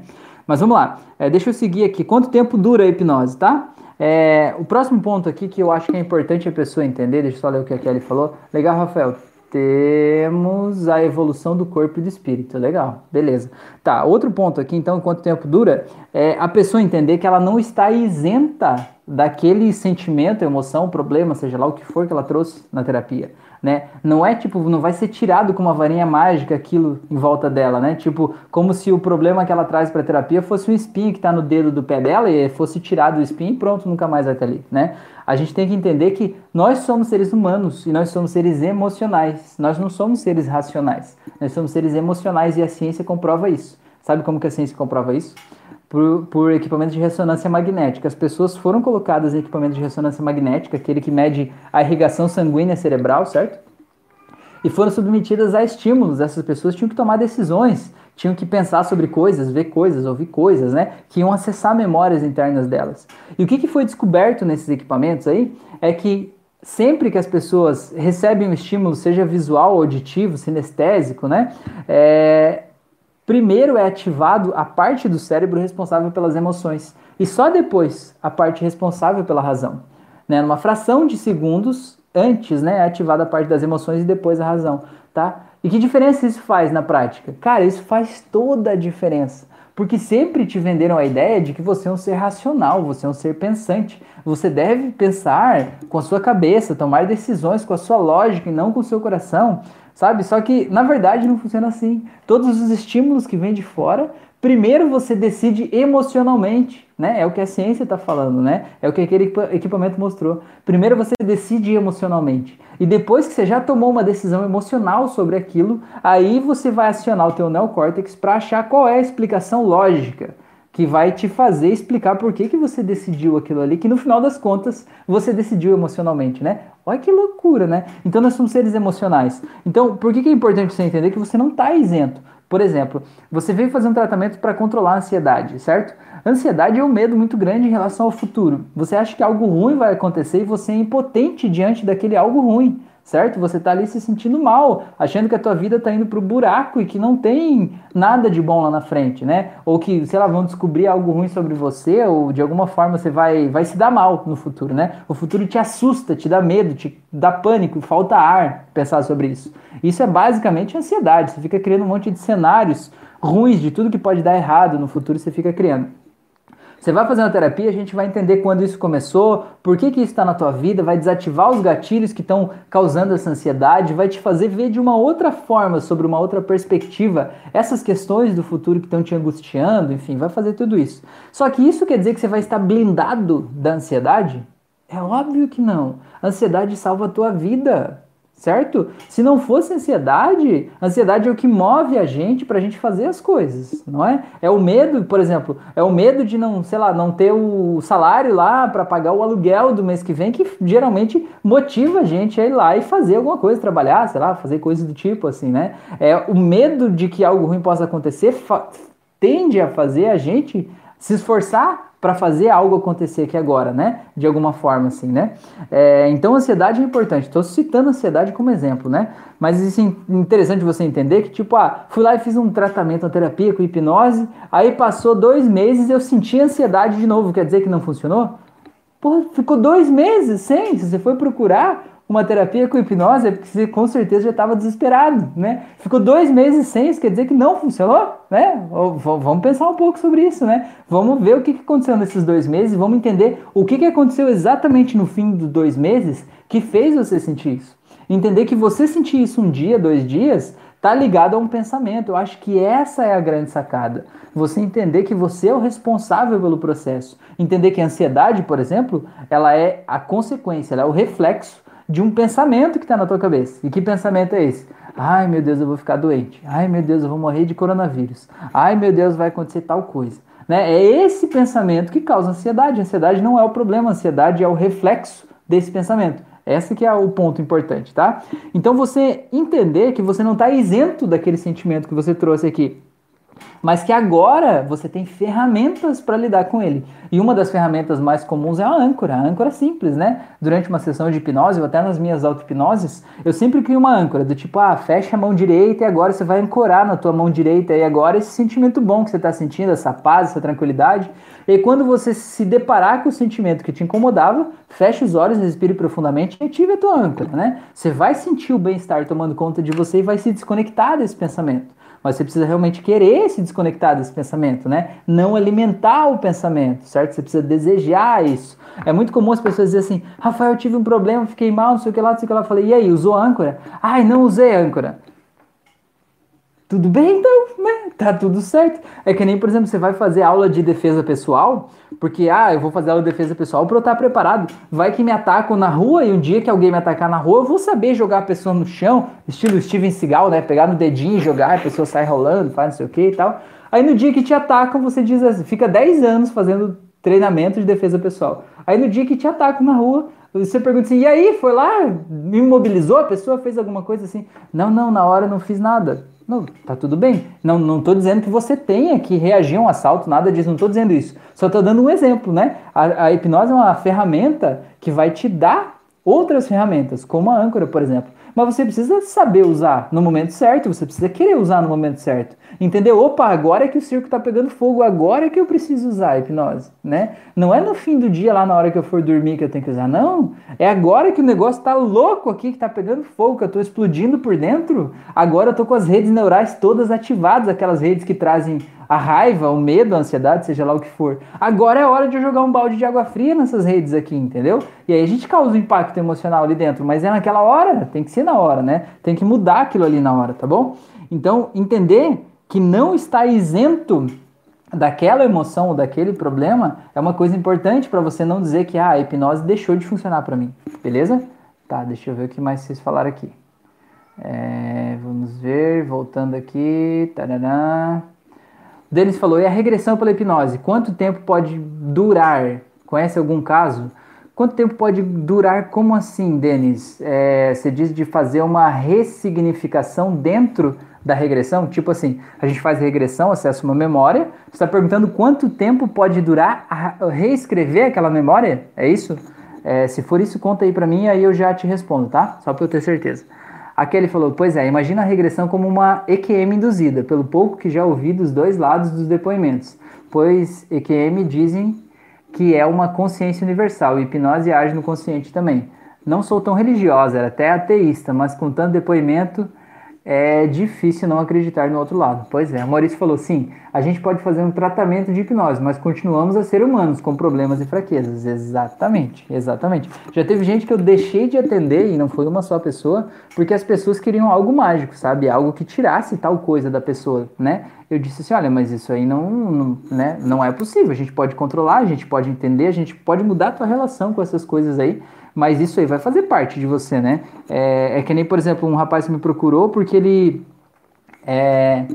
Mas vamos lá, é, deixa eu seguir aqui. Quanto tempo dura a hipnose, tá? É, o próximo ponto aqui que eu acho que é importante a pessoa entender, deixa eu só ler o que a Kelly falou. Legal, Rafael temos a evolução do corpo e do espírito. Legal, beleza. Tá, outro ponto aqui, então, quanto tempo dura, é a pessoa entender que ela não está isenta daquele sentimento, emoção, problema, seja lá o que for que ela trouxe na terapia né? Não é tipo, não vai ser tirado com uma varinha mágica aquilo em volta dela, né? Tipo, como se o problema que ela traz para terapia fosse um espinho que está no dedo do pé dela e fosse tirado o espinho e pronto, nunca mais vai estar ali, né? A gente tem que entender que nós somos seres humanos e nós somos seres emocionais. Nós não somos seres racionais. Nós somos seres emocionais e a ciência comprova isso. Sabe como que a ciência comprova isso? Por, por equipamento de ressonância magnética. As pessoas foram colocadas em equipamento de ressonância magnética, aquele que mede a irrigação sanguínea cerebral, certo? E foram submetidas a estímulos. Essas pessoas tinham que tomar decisões, tinham que pensar sobre coisas, ver coisas, ouvir coisas, né? Que iam acessar memórias internas delas. E o que, que foi descoberto nesses equipamentos aí é que sempre que as pessoas recebem um estímulo, seja visual, auditivo, sinestésico, né? É, primeiro é ativado a parte do cérebro responsável pelas emoções e só depois a parte responsável pela razão. Né? Numa fração de segundos antes né, é ativada a parte das emoções e depois a razão. Tá? E que diferença isso faz na prática? Cara, isso faz toda a diferença. Porque sempre te venderam a ideia de que você é um ser racional, você é um ser pensante. Você deve pensar com a sua cabeça, tomar decisões com a sua lógica e não com o seu coração sabe? Só que na verdade não funciona assim. Todos os estímulos que vêm de fora, primeiro você decide emocionalmente, né? É o que a ciência está falando, né? É o que aquele equipamento mostrou. Primeiro você decide emocionalmente. E depois que você já tomou uma decisão emocional sobre aquilo, aí você vai acionar o teu neocórtex para achar qual é a explicação lógica que vai te fazer explicar por que, que você decidiu aquilo ali, que no final das contas você decidiu emocionalmente, né? Olha que loucura, né? Então nós somos seres emocionais. Então, por que, que é importante você entender que você não está isento? Por exemplo, você veio fazer um tratamento para controlar a ansiedade, certo? Ansiedade é um medo muito grande em relação ao futuro. Você acha que algo ruim vai acontecer e você é impotente diante daquele algo ruim certo? Você está ali se sentindo mal, achando que a tua vida está indo para o buraco e que não tem nada de bom lá na frente, né? Ou que, sei lá, vão descobrir algo ruim sobre você ou de alguma forma você vai, vai se dar mal no futuro, né? O futuro te assusta, te dá medo, te dá pânico, falta ar pensar sobre isso. Isso é basicamente ansiedade, você fica criando um monte de cenários ruins de tudo que pode dar errado no futuro, você fica criando. Você vai fazer uma terapia, a gente vai entender quando isso começou, por que, que isso está na tua vida, vai desativar os gatilhos que estão causando essa ansiedade, vai te fazer ver de uma outra forma, sobre uma outra perspectiva, essas questões do futuro que estão te angustiando, enfim, vai fazer tudo isso. Só que isso quer dizer que você vai estar blindado da ansiedade? É óbvio que não. A ansiedade salva a tua vida certo? Se não fosse ansiedade, ansiedade é o que move a gente para a gente fazer as coisas, não é? É o medo, por exemplo, é o medo de não, sei lá, não ter o salário lá para pagar o aluguel do mês que vem, que geralmente motiva a gente a ir lá e fazer alguma coisa, trabalhar, sei lá, fazer coisas do tipo assim, né? É o medo de que algo ruim possa acontecer tende a fazer a gente se esforçar para fazer algo acontecer aqui agora, né? De alguma forma, assim, né? É, então, ansiedade é importante. Estou citando ansiedade como exemplo, né? Mas isso é interessante você entender que, tipo, ah, fui lá e fiz um tratamento, uma terapia com hipnose, aí passou dois meses e eu senti ansiedade de novo. Quer dizer que não funcionou? Pô, ficou dois meses sem. Se você foi procurar, uma terapia com hipnose é porque você com certeza já estava desesperado, né? Ficou dois meses sem, isso quer dizer que não funcionou, né? Vamos pensar um pouco sobre isso, né? Vamos ver o que aconteceu nesses dois meses, vamos entender o que aconteceu exatamente no fim dos dois meses que fez você sentir isso. Entender que você sentir isso um dia, dois dias, tá ligado a um pensamento. Eu acho que essa é a grande sacada. Você entender que você é o responsável pelo processo. Entender que a ansiedade, por exemplo, ela é a consequência, ela é o reflexo de um pensamento que está na tua cabeça. E que pensamento é esse? Ai meu Deus, eu vou ficar doente. Ai meu Deus, eu vou morrer de coronavírus. Ai meu Deus, vai acontecer tal coisa. Né? É esse pensamento que causa ansiedade. Ansiedade não é o problema, ansiedade é o reflexo desse pensamento. Esse que é o ponto importante, tá? Então você entender que você não está isento daquele sentimento que você trouxe aqui mas que agora você tem ferramentas para lidar com ele. E uma das ferramentas mais comuns é a âncora, a âncora simples, né? Durante uma sessão de hipnose, ou até nas minhas auto-hipnoses, eu sempre crio uma âncora, do tipo, ah, fecha a mão direita e agora você vai ancorar na tua mão direita, e agora esse sentimento bom que você está sentindo, essa paz, essa tranquilidade. E quando você se deparar com o sentimento que te incomodava, feche os olhos, respire profundamente e ative a tua âncora, né? Você vai sentir o bem-estar tomando conta de você e vai se desconectar desse pensamento. Mas você precisa realmente querer se desconectar desse pensamento, né? Não alimentar o pensamento, certo? Você precisa desejar isso. É muito comum as pessoas dizerem assim: Rafael, eu tive um problema, fiquei mal, não sei o que lá, não sei o que lá. Falei: e aí, usou âncora? Ai, não usei âncora. Tudo bem, então, né? Tá tudo certo. É que nem, por exemplo, você vai fazer aula de defesa pessoal, porque, ah, eu vou fazer aula de defesa pessoal para eu estar preparado. Vai que me atacam na rua e um dia que alguém me atacar na rua, eu vou saber jogar a pessoa no chão, estilo Steven Seagal, né? Pegar no dedinho e jogar, a pessoa sai rolando, faz não sei o que e tal. Aí no dia que te atacam, você diz assim, fica 10 anos fazendo treinamento de defesa pessoal. Aí no dia que te atacam na rua, você pergunta assim, e aí, foi lá, me imobilizou, a pessoa fez alguma coisa assim? Não, não, na hora não fiz nada. Não, tá tudo bem. Não, não tô dizendo que você tenha que reagir a um assalto, nada disso, não tô dizendo isso. Só tô dando um exemplo, né? A, a hipnose é uma ferramenta que vai te dar outras ferramentas, como a âncora, por exemplo mas você precisa saber usar no momento certo, você precisa querer usar no momento certo. Entendeu? Opa, agora é que o circo está pegando fogo, agora é que eu preciso usar a hipnose, né? Não é no fim do dia, lá na hora que eu for dormir, que eu tenho que usar, não. É agora que o negócio está louco aqui, que está pegando fogo, que eu estou explodindo por dentro. Agora eu estou com as redes neurais todas ativadas, aquelas redes que trazem a raiva, o medo, a ansiedade, seja lá o que for. Agora é hora de eu jogar um balde de água fria nessas redes aqui, entendeu? E aí a gente causa um impacto emocional ali dentro, mas é naquela hora, tem que ser na hora, né? Tem que mudar aquilo ali na hora, tá bom? Então, entender que não está isento daquela emoção ou daquele problema é uma coisa importante para você não dizer que ah, a hipnose deixou de funcionar para mim, beleza? Tá, deixa eu ver o que mais vocês falaram aqui. É, vamos ver, voltando aqui. Tarará. Denis falou: e a regressão pela hipnose? Quanto tempo pode durar? Conhece algum caso? Quanto tempo pode durar? Como assim, Denis? É, você diz de fazer uma ressignificação dentro da regressão? Tipo assim, a gente faz regressão, acessa uma memória. Você está perguntando quanto tempo pode durar reescrever aquela memória? É isso? É, se for isso, conta aí para mim, aí eu já te respondo, tá? Só para eu ter certeza. Aqui ele falou: Pois é, imagina a regressão como uma EQM induzida, pelo pouco que já ouvi dos dois lados dos depoimentos, pois EQM dizem que é uma consciência universal e hipnose age no consciente também. Não sou tão religiosa, era até ateísta, mas com tanto depoimento é difícil não acreditar no outro lado. Pois é, o Maurício falou: sim, a gente pode fazer um tratamento de hipnose, mas continuamos a ser humanos com problemas e fraquezas. Exatamente, exatamente. Já teve gente que eu deixei de atender, e não foi uma só pessoa, porque as pessoas queriam algo mágico, sabe? Algo que tirasse tal coisa da pessoa, né? Eu disse assim: olha, mas isso aí não, não, né? não é possível. A gente pode controlar, a gente pode entender, a gente pode mudar a tua relação com essas coisas aí mas isso aí vai fazer parte de você, né? É, é que nem, por exemplo, um rapaz me procurou porque ele é,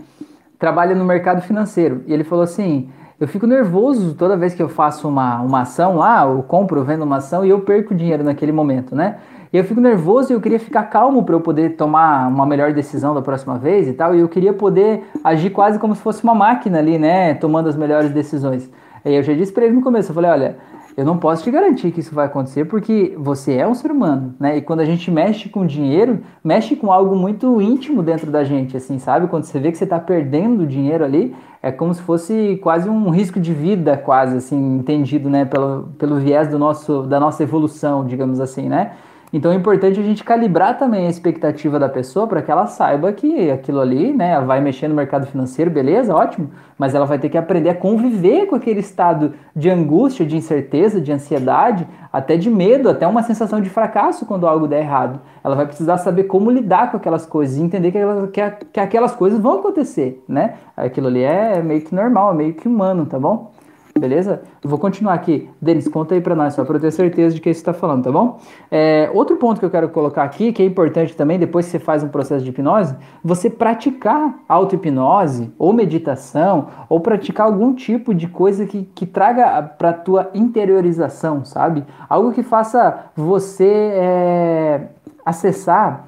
trabalha no mercado financeiro e ele falou assim: eu fico nervoso toda vez que eu faço uma, uma ação lá, eu compro, eu vendo uma ação e eu perco dinheiro naquele momento, né? E eu fico nervoso e eu queria ficar calmo para eu poder tomar uma melhor decisão da próxima vez e tal, e eu queria poder agir quase como se fosse uma máquina ali, né, tomando as melhores decisões. Aí eu já disse para ele no começo, eu falei, olha, eu não posso te garantir que isso vai acontecer porque você é um ser humano, né? E quando a gente mexe com dinheiro, mexe com algo muito íntimo dentro da gente, assim, sabe? Quando você vê que você está perdendo dinheiro ali, é como se fosse quase um risco de vida, quase assim, entendido, né? Pelo, pelo viés do nosso, da nossa evolução, digamos assim, né? Então é importante a gente calibrar também a expectativa da pessoa para que ela saiba que aquilo ali, né, vai mexer no mercado financeiro, beleza, ótimo, mas ela vai ter que aprender a conviver com aquele estado de angústia, de incerteza, de ansiedade, até de medo, até uma sensação de fracasso quando algo der errado. Ela vai precisar saber como lidar com aquelas coisas e entender que, ela, que, que aquelas coisas vão acontecer, né? Aquilo ali é meio que normal, é meio que humano, tá bom? Beleza? Vou continuar aqui. Denis, conta aí para nós, só para eu ter certeza de que você está falando, tá bom? É, outro ponto que eu quero colocar aqui, que é importante também, depois que você faz um processo de hipnose, você praticar auto-hipnose, ou meditação, ou praticar algum tipo de coisa que, que traga para tua interiorização, sabe? Algo que faça você é, acessar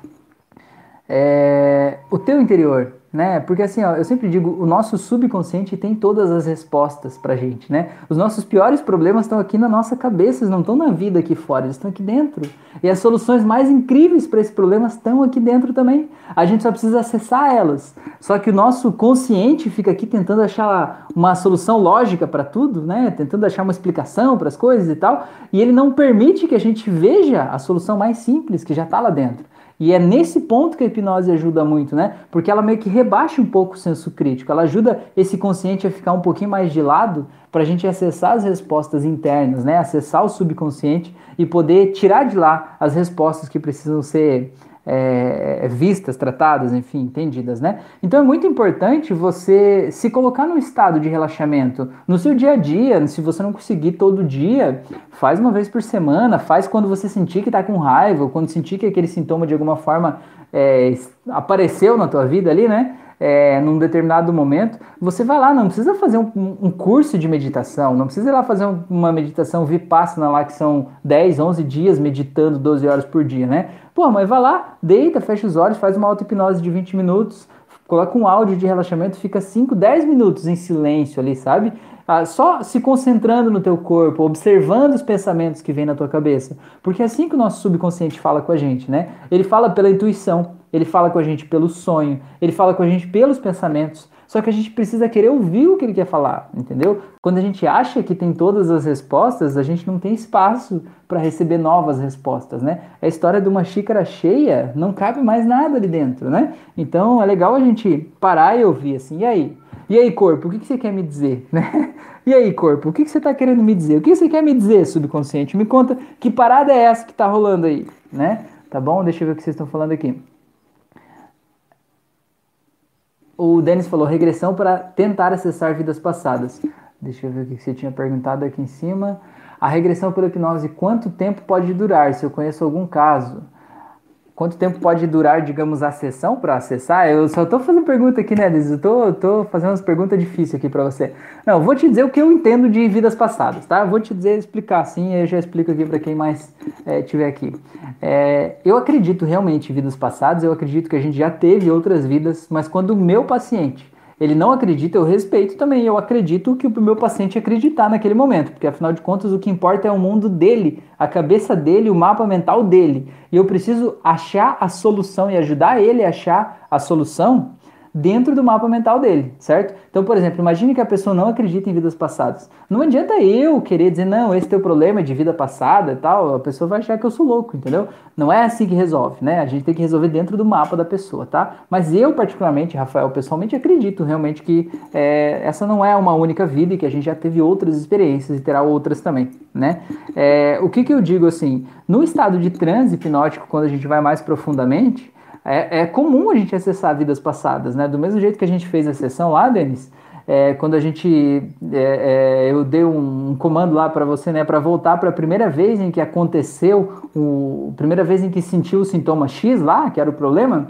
é, o teu interior, né? Porque assim, ó, eu sempre digo, o nosso subconsciente tem todas as respostas pra gente, né? Os nossos piores problemas estão aqui na nossa cabeça, eles não estão na vida aqui fora, eles estão aqui dentro. E as soluções mais incríveis para esses problemas estão aqui dentro também. A gente só precisa acessar elas. Só que o nosso consciente fica aqui tentando achar uma solução lógica para tudo, né? Tentando achar uma explicação para as coisas e tal, e ele não permite que a gente veja a solução mais simples que já está lá dentro. E é nesse ponto que a hipnose ajuda muito, né? Porque ela meio que rebaixa um pouco o senso crítico, ela ajuda esse consciente a ficar um pouquinho mais de lado para a gente acessar as respostas internas, né? Acessar o subconsciente e poder tirar de lá as respostas que precisam ser é, vistas, tratadas, enfim, entendidas, né? Então é muito importante você se colocar no estado de relaxamento no seu dia a dia. Se você não conseguir todo dia, faz uma vez por semana, faz quando você sentir que está com raiva, quando sentir que aquele sintoma de alguma forma é, apareceu na tua vida ali, né? É, num determinado momento, você vai lá, não precisa fazer um, um curso de meditação, não precisa ir lá fazer um, uma meditação vipassana lá, que são 10, 11 dias meditando 12 horas por dia, né? Pô, mas vai lá, deita, fecha os olhos, faz uma auto-hipnose de 20 minutos, coloca um áudio de relaxamento, fica 5, 10 minutos em silêncio ali, sabe? Ah, só se concentrando no teu corpo, observando os pensamentos que vêm na tua cabeça. Porque é assim que o nosso subconsciente fala com a gente, né? Ele fala pela intuição ele fala com a gente pelo sonho, ele fala com a gente pelos pensamentos. Só que a gente precisa querer ouvir o que ele quer falar, entendeu? Quando a gente acha que tem todas as respostas, a gente não tem espaço para receber novas respostas, né? A história de uma xícara cheia, não cabe mais nada ali dentro, né? Então é legal a gente parar e ouvir assim, e aí? E aí, corpo, o que, que você quer me dizer? [laughs] Né? E aí, corpo, o que, que você está querendo me dizer? O que você quer me dizer, subconsciente? Me conta que parada é essa que está rolando aí, né? Tá bom? Deixa eu ver o que vocês estão falando aqui. O Denis falou regressão para tentar acessar vidas passadas. Deixa eu ver o que você tinha perguntado aqui em cima. A regressão pela hipnose, quanto tempo pode durar? Se eu conheço algum caso. Quanto tempo pode durar, digamos, a sessão para acessar? Eu só estou fazendo pergunta aqui, né, Liz? Eu tô, tô fazendo umas perguntas difíceis aqui para você. Não, vou te dizer o que eu entendo de vidas passadas, tá? Vou te dizer, explicar assim, eu já explico aqui para quem mais é, aqui. É, eu acredito realmente em vidas passadas, eu acredito que a gente já teve outras vidas, mas quando o meu paciente ele não acredita, eu respeito também. Eu acredito que o meu paciente acreditar naquele momento, porque afinal de contas o que importa é o mundo dele, a cabeça dele, o mapa mental dele. E eu preciso achar a solução e ajudar ele a achar a solução dentro do mapa mental dele, certo? Então, por exemplo, imagine que a pessoa não acredita em vidas passadas. Não adianta eu querer dizer, não, esse teu problema é de vida passada e tal, a pessoa vai achar que eu sou louco, entendeu? Não é assim que resolve, né? A gente tem que resolver dentro do mapa da pessoa, tá? Mas eu, particularmente, Rafael, pessoalmente, acredito realmente que é, essa não é uma única vida e que a gente já teve outras experiências e terá outras também, né? É, o que que eu digo assim? No estado de transe hipnótico, quando a gente vai mais profundamente, é, é, comum a gente acessar vidas passadas, né? Do mesmo jeito que a gente fez a sessão lá, Denis, é, quando a gente é, é eu dei um, um comando lá para você, né, para voltar para a primeira vez em que aconteceu, o primeira vez em que sentiu o sintoma X lá, que era o problema.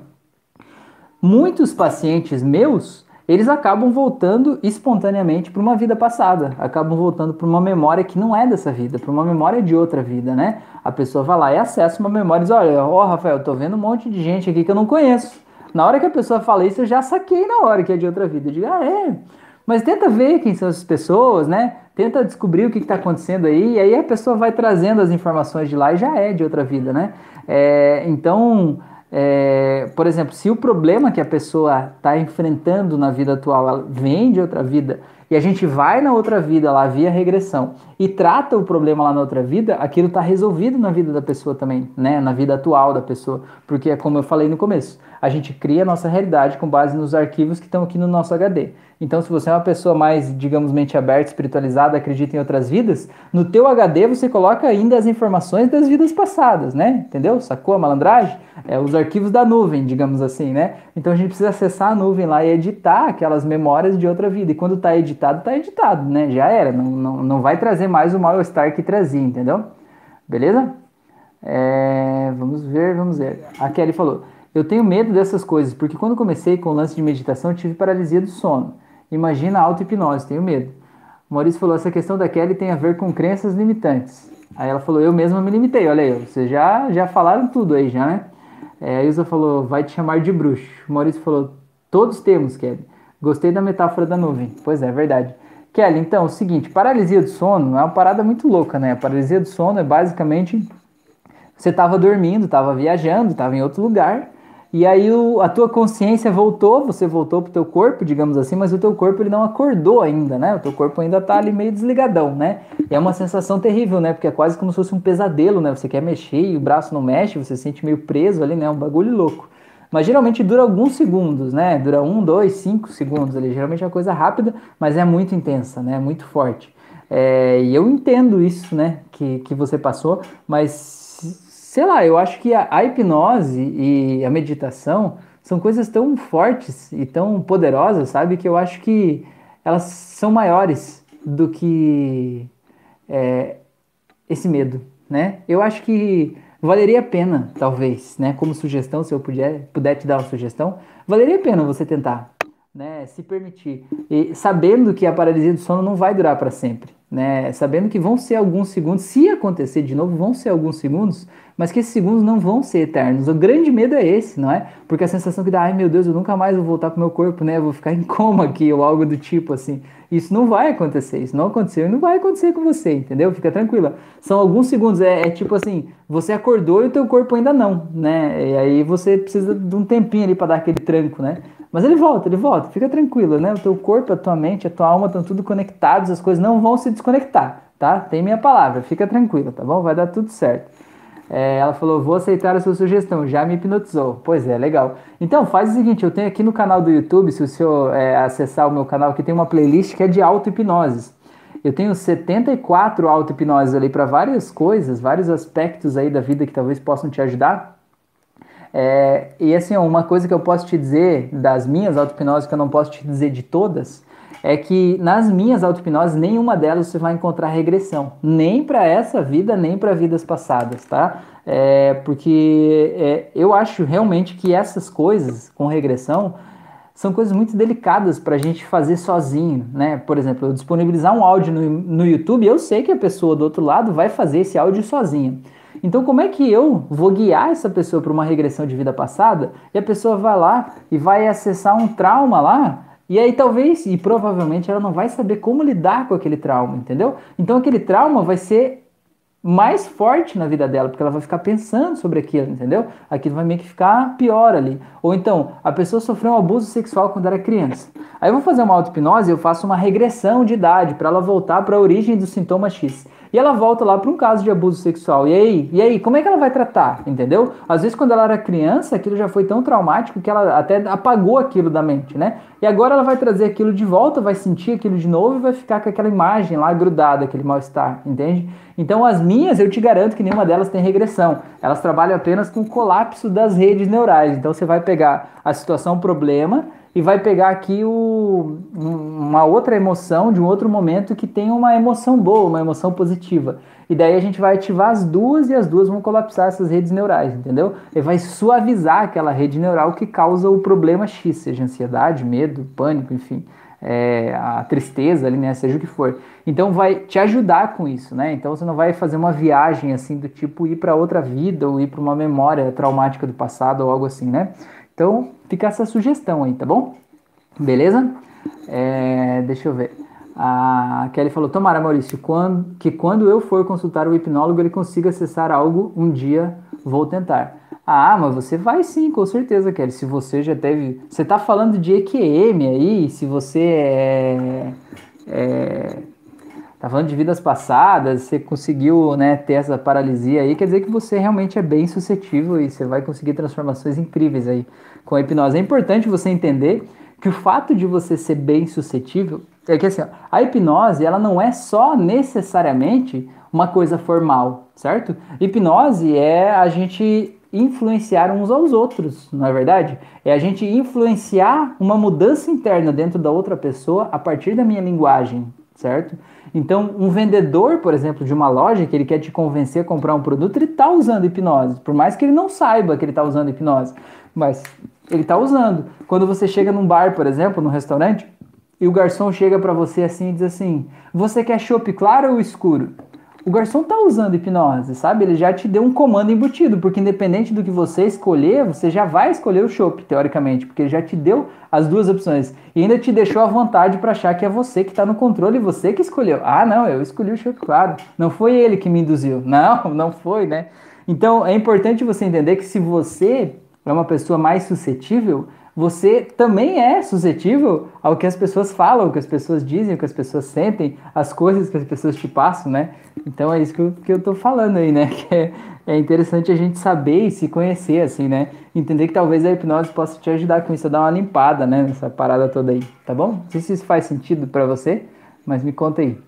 Muitos pacientes meus eles acabam voltando espontaneamente para uma vida passada, acabam voltando para uma memória que não é dessa vida, para uma memória de outra vida, né? A pessoa vai lá e acessa uma memória e diz: Olha, ó, Rafael, tô vendo um monte de gente aqui que eu não conheço. Na hora que a pessoa fala isso, eu já saquei na hora que é de outra vida. Eu digo: Ah, é. Mas tenta ver quem são essas pessoas, né? Tenta descobrir o que está acontecendo aí, e aí a pessoa vai trazendo as informações de lá e já é de outra vida, né? É, então é, por exemplo, se o problema que a pessoa está enfrentando na vida atual vem de outra vida e a gente vai na outra vida lá via regressão e trata o problema lá na outra vida, aquilo está resolvido na vida da pessoa também, né? Na vida atual da pessoa, porque é como eu falei no começo, a gente cria a nossa realidade com base nos arquivos que estão aqui no nosso HD. Então, se você é uma pessoa mais, digamos, mente aberta, espiritualizada, acredita em outras vidas, no teu HD você coloca ainda as informações das vidas passadas, né? Entendeu? Sacou a malandragem? É os arquivos da nuvem, digamos assim, né? Então a gente precisa acessar a nuvem lá e editar aquelas memórias de outra vida. E quando está editado, está editado, né? Já era. Não, não, não vai trazer mais o mal-estar que trazia, entendeu? Beleza? É, vamos ver, vamos ver. A Kelly falou: Eu tenho medo dessas coisas, porque quando comecei com o lance de meditação, tive paralisia do sono. Imagina a auto-hipnose, tenho medo. O Maurício falou: essa questão da Kelly tem a ver com crenças limitantes. Aí ela falou: eu mesma me limitei. Olha aí, vocês já, já falaram tudo aí, já, né? É, a falou: vai te chamar de bruxo. O Maurício falou: todos temos, Kelly. Gostei da metáfora da nuvem. Pois é, é verdade. Kelly, então, é o seguinte: paralisia do sono é uma parada muito louca, né? A paralisia do sono é basicamente você estava dormindo, estava viajando, estava em outro lugar e aí o, a tua consciência voltou, você voltou pro teu corpo, digamos assim, mas o teu corpo ele não acordou ainda, né? O teu corpo ainda tá ali meio desligadão, né? E é uma sensação terrível, né? Porque é quase como se fosse um pesadelo, né? Você quer mexer e o braço não mexe, você se sente meio preso ali, né? É um bagulho louco. Mas geralmente dura alguns segundos, né? Dura um, dois, cinco segundos ali. Geralmente é uma coisa rápida, mas é muito intensa, né? Muito forte. É, e eu entendo isso, né? Que, que você passou, mas sei lá, eu acho que a, a hipnose e a meditação são coisas tão fortes e tão poderosas, sabe? Que eu acho que elas são maiores do que é, esse medo, né? Eu acho que valeria a pena, talvez, né? Como sugestão, se eu puder, puder te dar uma sugestão, valeria a pena você tentar, né? Se permitir, e sabendo que a paralisia do sono não vai durar para sempre, né? Sabendo que vão ser alguns segundos, se acontecer de novo, vão ser alguns segundos, mas que esses segundos não vão ser eternos. O grande medo é esse, não é? Porque a sensação que dá, ai meu Deus, eu nunca mais vou voltar pro meu corpo, né? Eu vou ficar em coma aqui ou algo do tipo assim. Isso não vai acontecer, isso não aconteceu e não vai acontecer com você, entendeu? Fica tranquila. São alguns segundos, é, é tipo assim, você acordou e o teu corpo ainda não, né? E aí você precisa de um tempinho ali para dar aquele tranco, né? Mas ele volta, ele volta, fica tranquilo, né? O teu corpo, a tua mente, a tua alma estão tudo conectados, as coisas não vão se desconectar, tá? Tem minha palavra, fica tranquilo, tá bom? Vai dar tudo certo. É, ela falou: vou aceitar a sua sugestão, já me hipnotizou. Pois é, legal. Então, faz o seguinte: eu tenho aqui no canal do YouTube, se o senhor é, acessar o meu canal, que tem uma playlist que é de auto-hipnoses. Eu tenho 74 auto-hipnoses ali para várias coisas, vários aspectos aí da vida que talvez possam te ajudar. É, e assim, uma coisa que eu posso te dizer das minhas auto-hipnoses, que eu não posso te dizer de todas, é que nas minhas auto-hipnoses, nenhuma delas você vai encontrar regressão, nem para essa vida, nem para vidas passadas, tá? É, porque é, eu acho realmente que essas coisas com regressão são coisas muito delicadas para a gente fazer sozinho, né? Por exemplo, eu disponibilizar um áudio no, no YouTube, eu sei que a pessoa do outro lado vai fazer esse áudio sozinha. Então, como é que eu vou guiar essa pessoa para uma regressão de vida passada e a pessoa vai lá e vai acessar um trauma lá e aí talvez e provavelmente ela não vai saber como lidar com aquele trauma, entendeu? Então aquele trauma vai ser mais forte na vida dela, porque ela vai ficar pensando sobre aquilo, entendeu? Aquilo vai meio que ficar pior ali. Ou então, a pessoa sofreu um abuso sexual quando era criança. Aí eu vou fazer uma auto-hipnose e eu faço uma regressão de idade para ela voltar para a origem do sintoma X. E ela volta lá para um caso de abuso sexual. E aí? E aí? Como é que ela vai tratar? Entendeu? Às vezes, quando ela era criança, aquilo já foi tão traumático que ela até apagou aquilo da mente, né? E agora ela vai trazer aquilo de volta, vai sentir aquilo de novo e vai ficar com aquela imagem lá grudada, aquele mal-estar, entende? Então, as minhas, eu te garanto que nenhuma delas tem regressão. Elas trabalham apenas com o colapso das redes neurais. Então, você vai pegar a situação problema e vai pegar aqui o, uma outra emoção de um outro momento que tem uma emoção boa, uma emoção positiva. E daí a gente vai ativar as duas e as duas vão colapsar essas redes neurais, entendeu? E vai suavizar aquela rede neural que causa o problema X, seja ansiedade, medo, pânico, enfim. É, a tristeza ali, né? Seja o que for. Então vai te ajudar com isso, né? Então você não vai fazer uma viagem assim do tipo ir para outra vida ou ir para uma memória traumática do passado ou algo assim, né? Então, fica essa sugestão aí, tá bom? Beleza? É, deixa eu ver. A Kelly falou: Tomara, Maurício, quando, que quando eu for consultar o hipnólogo ele consiga acessar algo, um dia vou tentar. Ah, mas você vai sim, com certeza, Kelly. Se você já teve. Você tá falando de EQM aí, se você é, é tá falando de vidas passadas, você conseguiu né, ter essa paralisia aí, quer dizer que você realmente é bem suscetível e você vai conseguir transformações incríveis aí com a hipnose. É importante você entender que o fato de você ser bem suscetível é que assim, a hipnose ela não é só necessariamente uma coisa formal, certo? Hipnose é a gente influenciar uns aos outros, não é verdade? É a gente influenciar uma mudança interna dentro da outra pessoa a partir da minha linguagem, certo? Então, um vendedor, por exemplo, de uma loja que ele quer te convencer a comprar um produto, ele está usando hipnose, por mais que ele não saiba que ele está usando hipnose, mas ele está usando. Quando você chega num bar, por exemplo, num restaurante, e o garçom chega para você assim e diz assim: Você quer chopp claro ou escuro? O garçom tá usando hipnose, sabe? Ele já te deu um comando embutido, porque independente do que você escolher, você já vai escolher o chopp, teoricamente, porque ele já te deu as duas opções e ainda te deixou à vontade para achar que é você que está no controle e você que escolheu. Ah, não, eu escolhi o chopp, claro. Não foi ele que me induziu. [laughs] Não, não foi, né? Então é importante você entender que se você é uma pessoa mais suscetível, você também é suscetível ao que as pessoas falam, o que as pessoas dizem, o que as pessoas sentem, as coisas que as pessoas te passam, né? Então é isso que eu, que eu tô falando aí, né? [laughs] Que é, é interessante a gente saber e se conhecer, assim, né? Entender que talvez a hipnose possa te ajudar com isso, a dar uma limpada, né? Nessa parada toda aí, tá bom? Não sei se isso faz sentido para você, mas me conta aí.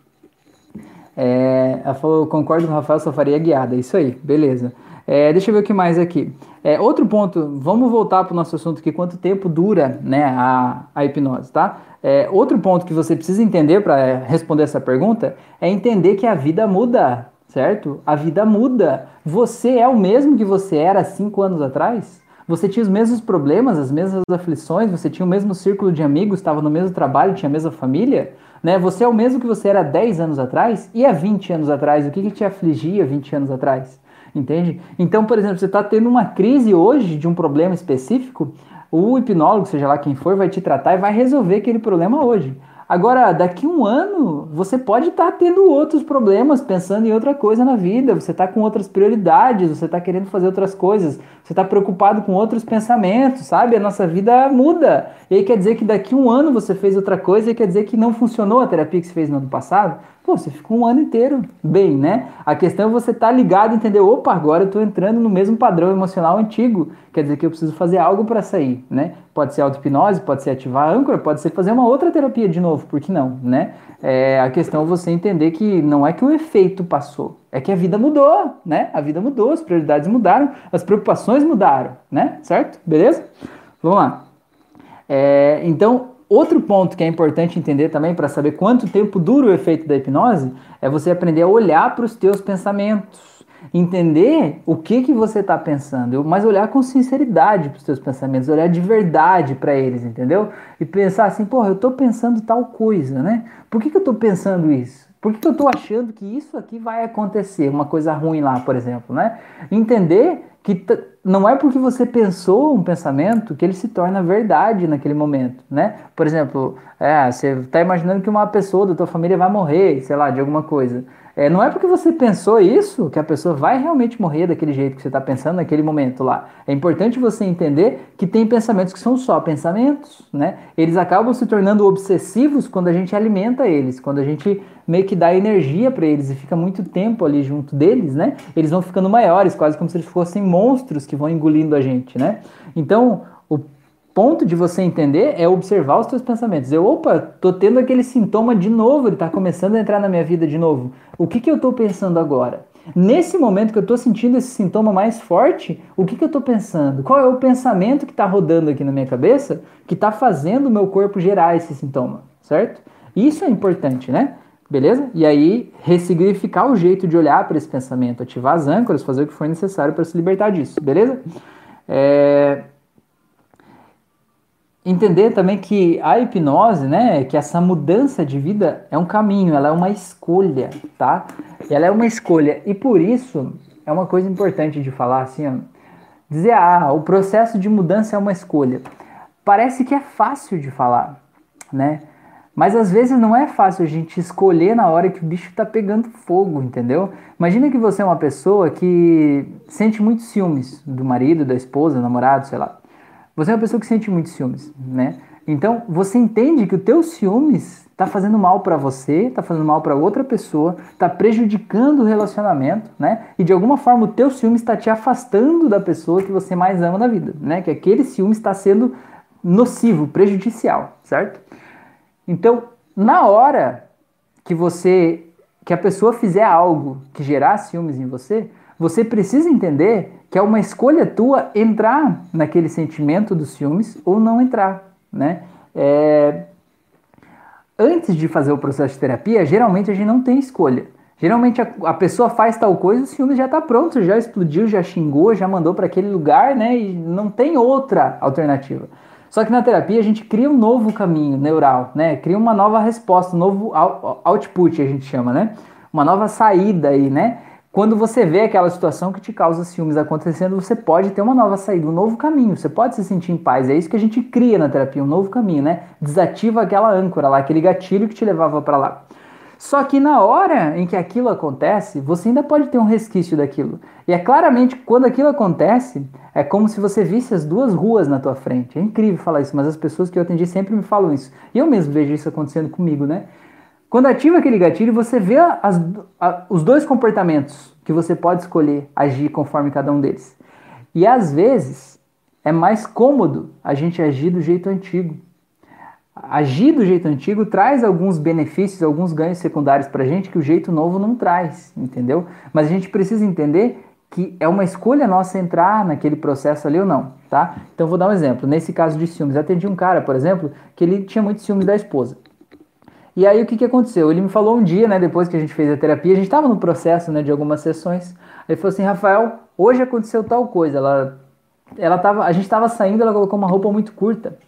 É, ela falou, concordo com o Rafael, só faria guiada. Isso aí, beleza. É, deixa eu ver o que mais aqui. É, outro ponto, vamos voltar para o nosso assunto aqui, quanto tempo dura né, a, a hipnose, tá? É, outro ponto que você precisa entender para responder essa pergunta é entender que a vida muda, certo? A vida muda. Você é o mesmo que você era cinco anos atrás? Você tinha os mesmos problemas, as mesmas aflições, você tinha o mesmo círculo de amigos, estava no mesmo trabalho, tinha a mesma família? Né? Você é o mesmo que você era 10 anos atrás? E há 20 anos atrás? O que, que te afligia 20 anos atrás? Entende? Então, por exemplo, você está tendo uma crise hoje de um problema específico, o hipnólogo, seja lá quem for, vai te tratar e vai resolver aquele problema hoje. Agora, daqui um ano, você pode estar tá tendo outros problemas, pensando em outra coisa na vida, você está com outras prioridades, você está querendo fazer outras coisas, você está preocupado com outros pensamentos, sabe? A nossa vida muda. E aí quer dizer que daqui um ano você fez outra coisa e quer dizer que não funcionou a terapia que você fez no ano passado? Pô, você ficou um ano inteiro bem, né? A questão é você estar tá ligado entender, opa, agora eu estou entrando no mesmo padrão emocional antigo. Quer dizer que eu preciso fazer algo para sair, né? Pode ser auto-hipnose, pode ser ativar a âncora, pode ser fazer uma outra terapia de novo, por que não, né? É, a questão é você entender que não é que o efeito passou, é que a vida mudou, né? A vida mudou, as prioridades mudaram, as preocupações mudaram, né? Certo? Beleza? Vamos lá. É, então, Outro ponto que é importante entender também para saber quanto tempo dura o efeito da hipnose é você aprender a olhar para os teus pensamentos, entender o que que você está pensando, mas olhar com sinceridade para os teus pensamentos, olhar de verdade para eles, entendeu? E pensar assim, porra, eu estou pensando tal coisa, né? Por que, que eu estou pensando isso? Por que, que eu estou achando que isso aqui vai acontecer, uma coisa ruim lá, por exemplo, né? Entender que não é porque você pensou um pensamento que ele se torna verdade naquele momento, né? Por exemplo, é, você está imaginando que uma pessoa da tua família vai morrer, sei lá, de alguma coisa. É, não é porque você pensou isso que a pessoa vai realmente morrer daquele jeito que você está pensando naquele momento lá. É importante você entender que tem pensamentos que são só pensamentos, né? Eles acabam se tornando obsessivos quando a gente alimenta eles, quando a gente meio que dá energia para eles e fica muito tempo ali junto deles, né? Eles vão ficando maiores, quase como se eles fossem monstros que vão engolindo a gente, né? Então, ponto de você entender é observar os seus pensamentos. Eu, opa, tô tendo aquele sintoma de novo, ele tá começando a entrar na minha vida de novo. O que que eu tô pensando agora? Nesse momento que eu tô sentindo esse sintoma mais forte, o que que eu tô pensando? Qual é o pensamento que tá rodando aqui na minha cabeça que tá fazendo o meu corpo gerar esse sintoma, certo? Isso é importante, né? Beleza? E aí, ressignificar o jeito de olhar para esse pensamento, ativar as âncoras, fazer o que for necessário para se libertar disso, beleza? É... Entender também que a hipnose, né, que essa mudança de vida é um caminho, ela é uma escolha, tá? Ela é uma escolha e por isso é uma coisa importante de falar assim, ó, dizer, ah, o processo de mudança é uma escolha. Parece que é fácil de falar, né? Mas às vezes não é fácil a gente escolher na hora que o bicho tá pegando fogo, entendeu? Imagina que você é uma pessoa que sente muitos ciúmes do marido, da esposa, do namorado, sei lá. Você é uma pessoa que sente muitos ciúmes, né? Então você entende que o teu ciúmes está fazendo mal para você, está fazendo mal para outra pessoa, está prejudicando o relacionamento, né? E de alguma forma o teu ciúmes está te afastando da pessoa que você mais ama na vida, né? Que aquele ciúmes está sendo nocivo, prejudicial, certo? Então, na hora que você que a pessoa fizer algo que gerar ciúmes em você, você precisa entender que é uma escolha tua entrar naquele sentimento dos ciúmes ou não entrar, né? É... Antes de fazer o processo de terapia, geralmente a gente não tem escolha. Geralmente a, a pessoa faz tal coisa, o ciúme já está pronto, já explodiu, já xingou, já mandou para aquele lugar, né? E não tem outra alternativa. Só que na terapia a gente cria um novo caminho neural, né? Cria uma nova resposta, um novo output, a gente chama, né? Uma nova saída aí, né? Quando você vê aquela situação que te causa ciúmes acontecendo, você pode ter uma nova saída, um novo caminho. Você pode se sentir em paz. É isso que a gente cria na terapia, um novo caminho, né? Desativa aquela âncora lá, aquele gatilho que te levava para lá. Só que na hora em que aquilo acontece, você ainda pode ter um resquício daquilo. E é claramente quando aquilo acontece, é como se você visse as duas ruas na tua frente. É incrível falar isso, mas as pessoas que eu atendi sempre me falam isso. E eu mesmo vejo isso acontecendo comigo, né? Quando ativa aquele gatilho, você vê as, a, os dois comportamentos que você pode escolher agir conforme cada um deles. E às vezes é mais cômodo a gente agir do jeito antigo agir do jeito antigo traz alguns benefícios, alguns ganhos secundários para a gente que o jeito novo não traz, entendeu? Mas a gente precisa entender que é uma escolha nossa entrar naquele processo ali ou não, tá? Então vou dar um exemplo. Nesse caso de ciúmes, atendi um cara, por exemplo, que ele tinha muito ciúmes da esposa. E aí o que, que aconteceu? Ele me falou um dia, né, depois que a gente fez a terapia, a gente estava no processo, né, de algumas sessões. Ele falou assim, Rafael, hoje aconteceu tal coisa. Ela, ela tava, a gente estava saindo, ela colocou uma roupa muito curta.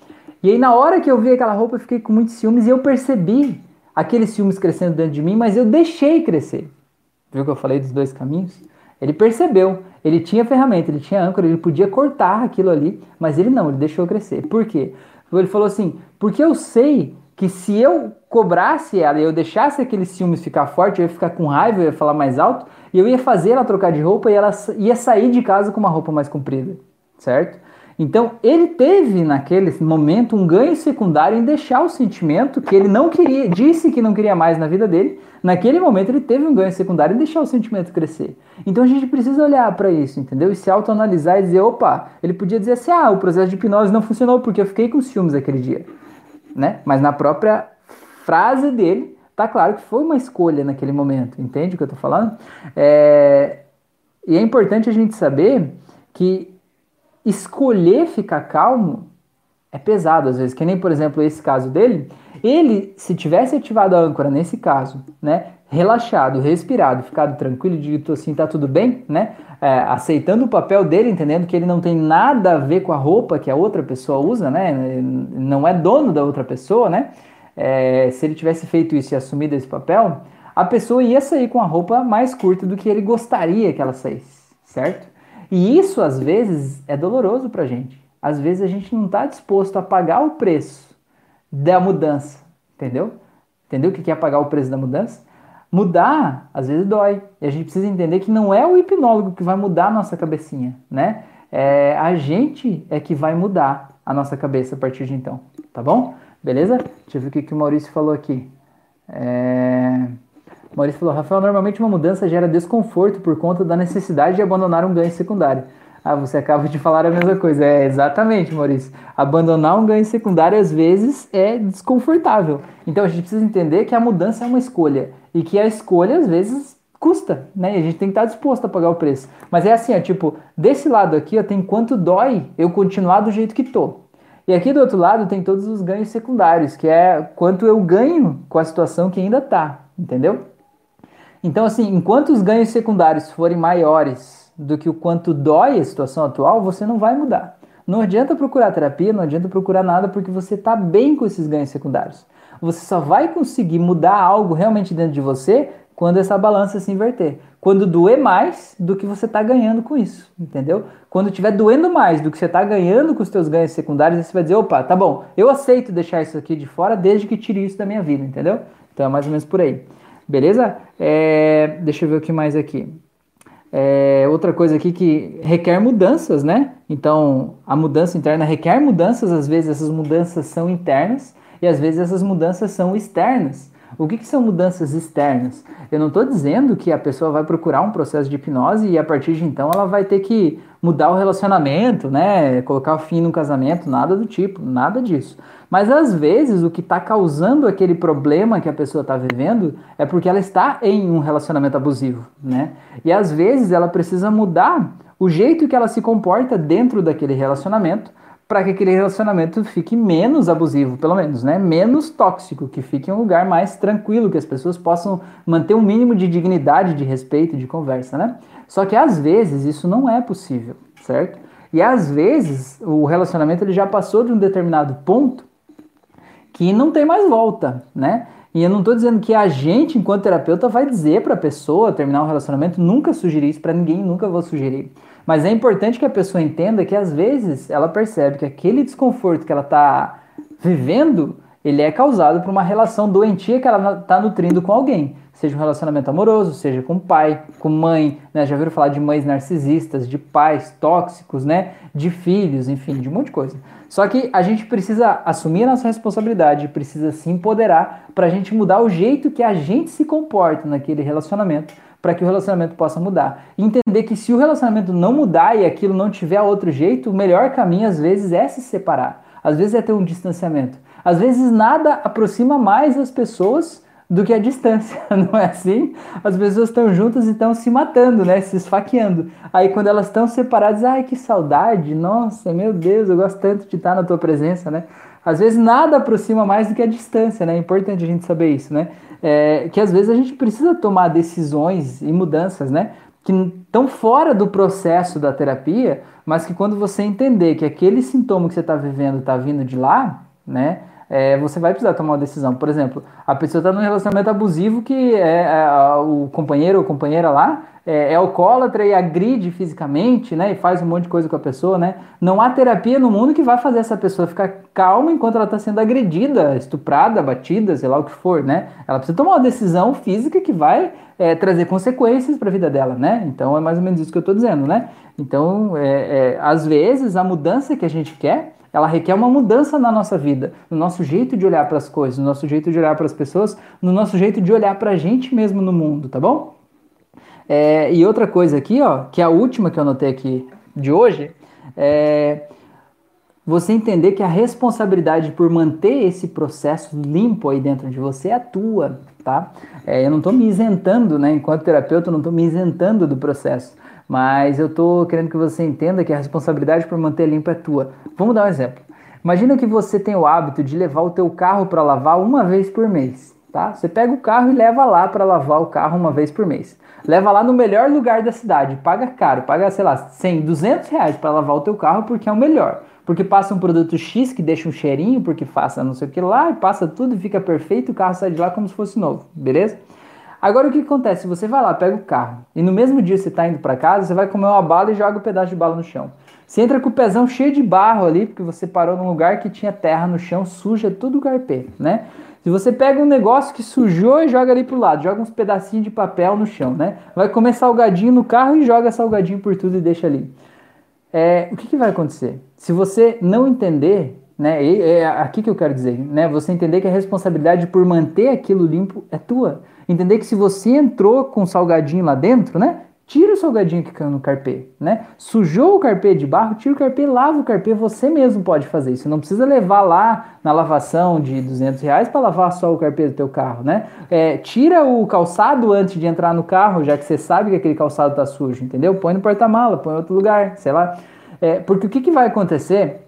E aí, na hora que eu vi aquela roupa, eu fiquei com muitos ciúmes e eu percebi aqueles ciúmes crescendo dentro de mim, mas eu deixei crescer. Viu que eu falei dos dois caminhos? Ele percebeu, ele tinha ferramenta, ele tinha âncora, ele podia cortar aquilo ali, mas ele não, ele deixou crescer. Por quê? Ele falou assim: porque eu sei que se eu cobrasse ela e eu deixasse aqueles ciúmes ficar forte, eu ia ficar com raiva, eu ia falar mais alto, e eu ia fazer ela trocar de roupa e ela ia sair de casa com uma roupa mais comprida, certo? Então, ele teve naquele momento um ganho secundário em deixar o sentimento que ele não queria, disse que não queria mais na vida dele. Naquele momento, ele teve um ganho secundário em deixar o sentimento crescer. Então, a gente precisa olhar para isso, entendeu? E se autoanalisar e dizer: opa, ele podia dizer assim, ah, o processo de hipnose não funcionou porque eu fiquei com ciúmes aquele dia. Né? Mas na própria frase dele, tá claro que foi uma escolha naquele momento. Entende o que eu tô falando? É... E é importante a gente saber que escolher ficar calmo é pesado às vezes, que nem, por exemplo, esse caso dele, ele, se tivesse ativado a âncora nesse caso, né, relaxado, respirado, ficado tranquilo, dito assim, tá tudo bem, né, é, aceitando o papel dele, entendendo que ele não tem nada a ver com a roupa que a outra pessoa usa, né, não é dono da outra pessoa, né, é, se ele tivesse feito isso e assumido esse papel, a pessoa ia sair com a roupa mais curta do que ele gostaria que ela saísse, certo? E isso, às vezes, é doloroso para a gente. Às vezes a gente não está disposto a pagar o preço da mudança, entendeu? Entendeu o que é pagar o preço da mudança? Mudar, às vezes dói. E a gente precisa entender que não é o hipnólogo que vai mudar a nossa cabecinha, né? É, a gente é que vai mudar a nossa cabeça a partir de então, tá bom? Beleza? Deixa eu ver o que, que o Maurício falou aqui. É... Maurício falou, Rafael, normalmente uma mudança gera desconforto por conta da necessidade de abandonar um ganho secundário. Ah, você acaba de falar a mesma coisa. É, exatamente, Maurício. Abandonar um ganho secundário às vezes é desconfortável. Então a gente precisa entender que a mudança é uma escolha e que a escolha às vezes custa, né? E a gente tem que estar disposto a pagar o preço. Mas é assim, ó, tipo, desse lado aqui, ó, tem quanto dói eu continuar do jeito que tô. E aqui do outro lado tem todos os ganhos secundários, que é quanto eu ganho com a situação que ainda tá, entendeu? Então, assim, enquanto os ganhos secundários forem maiores do que o quanto dói a situação atual, você não vai mudar. Não adianta procurar terapia, não adianta procurar nada porque você está bem com esses ganhos secundários. Você só vai conseguir mudar algo realmente dentro de você quando essa balança se inverter. Quando doer mais do que você está ganhando com isso, entendeu? Quando estiver doendo mais do que você está ganhando com os seus ganhos secundários, você vai dizer, opa, tá bom, eu aceito deixar isso aqui de fora desde que tire isso da minha vida, entendeu? Então é mais ou menos por aí. Beleza? É, deixa eu ver o que mais aqui. É, outra coisa aqui que requer mudanças, né? Então, a mudança interna requer mudanças, às vezes essas mudanças são internas e às vezes essas mudanças são externas. O que, que são mudanças externas? Eu não estou dizendo que a pessoa vai procurar um processo de hipnose e a partir de então ela vai ter que mudar o relacionamento, né? Colocar fim no casamento, nada do tipo, nada disso. Mas às vezes o que está causando aquele problema que a pessoa está vivendo é porque ela está em um relacionamento abusivo, né? E às vezes ela precisa mudar o jeito que ela se comporta dentro daquele relacionamento para que aquele relacionamento fique menos abusivo, pelo menos, né? Menos tóxico, que fique um lugar mais tranquilo, que as pessoas possam manter um mínimo de dignidade, de respeito, de conversa, né? Só que às vezes isso não é possível, certo? E às vezes o relacionamento ele já passou de um determinado ponto que não tem mais volta, né? E eu não estou dizendo que a gente, enquanto terapeuta, vai dizer para a pessoa terminar um relacionamento, nunca sugerir isso para ninguém, nunca vou sugerir. Mas é importante que a pessoa entenda que às vezes ela percebe que aquele desconforto que ela está vivendo, ele é causado por uma relação doentia que ela está nutrindo com alguém seja um relacionamento amoroso, seja com pai, com mãe, né? Já viram falar de mães narcisistas, de pais tóxicos, né? De filhos, enfim, de um monte de coisa. Só que a gente precisa assumir a nossa responsabilidade, precisa se empoderar para a gente mudar o jeito que a gente se comporta naquele relacionamento, para que o relacionamento possa mudar. Entender que se o relacionamento não mudar e aquilo não tiver outro jeito, o melhor caminho às vezes é se separar. Às vezes é ter um distanciamento. Às vezes nada aproxima mais as pessoas do que a distância, [laughs] não é assim? As pessoas estão juntas e estão se matando, né? Se esfaqueando. Aí quando elas estão separadas, ai que saudade, nossa, meu Deus, eu gosto tanto de estar na tua presença, né? Às vezes nada aproxima mais do que a distância, né? É importante a gente saber isso, né? É, que às vezes a gente precisa tomar decisões e mudanças, né? Que estão fora do processo da terapia, mas que quando você entender que aquele sintoma que você está vivendo está vindo de lá, né? É, você vai precisar tomar uma decisão. Por exemplo, a pessoa está num relacionamento abusivo que é, é, o companheiro ou companheira lá é, é alcoólatra e agride fisicamente, né? E faz um monte de coisa com a pessoa, né? Não há terapia no mundo que vai fazer essa pessoa ficar calma enquanto ela está sendo agredida, estuprada, batida, sei lá o que for, né? Ela precisa tomar uma decisão física que vai é, trazer consequências para a vida dela, né? Então é mais ou menos isso que eu estou dizendo, né? Então, é, é, às vezes, a mudança que a gente quer ela requer uma mudança na nossa vida, no nosso jeito de olhar para as coisas, no nosso jeito de olhar para as pessoas, no nosso jeito de olhar para a gente mesmo no mundo, tá bom? É, e outra coisa aqui, ó, que é a última que eu anotei aqui de hoje, é você entender que a responsabilidade por manter esse processo limpo aí dentro de você é tua, tá? É, eu não estou me isentando, né? Enquanto terapeuta, eu não estou me isentando do processo. Mas eu estou querendo que você entenda que a responsabilidade por manter limpo é tua. Vamos dar um exemplo. Imagina que você tem o hábito de levar o teu carro para lavar uma vez por mês, tá? Você pega o carro e leva lá para lavar o carro uma vez por mês. Leva lá no melhor lugar da cidade, paga caro, paga, sei lá, 100, 200 reais para lavar o teu carro porque é o melhor. Porque passa um produto X que deixa um cheirinho, porque faça não sei o que lá, e passa tudo, fica perfeito, o carro sai de lá como se fosse novo, beleza? Agora o que acontece? Você vai lá, pega o carro e no mesmo dia você está indo para casa, você vai comer uma bala e joga um pedaço de bala no chão. Você entra com o pezão cheio de barro ali, porque você parou num lugar que tinha terra no chão, suja tudo o carpê, né? Se você pega um negócio que sujou e joga ali pro lado, joga uns pedacinhos de papel no chão, né? Vai comer salgadinho no carro e joga salgadinho por tudo e deixa ali. É, o que, que vai acontecer? Se você não entender, né? É aqui que eu quero dizer, né? Você entender que a responsabilidade por manter aquilo limpo é tua. Entender que se você entrou com salgadinho lá dentro, né? Tira o salgadinho que caiu no carpê, né? Sujou o carpê de barro, tira o carpê, lava o carpê, você mesmo pode fazer isso. Não precisa levar lá na lavação de 200 reais para lavar só o carpê do teu carro, né? É, tira o calçado antes de entrar no carro, já que você sabe que aquele calçado tá sujo, entendeu? Põe no porta-mala, põe em outro lugar, sei lá. É, porque o que, que vai acontecer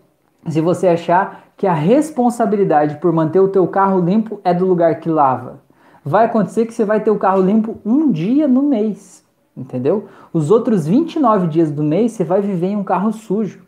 se você achar que a responsabilidade por manter o teu carro limpo é do lugar que lava? Vai acontecer que você vai ter o carro limpo um dia no mês entendeu? Os outros 29 dias do mês você vai viver em um carro sujo,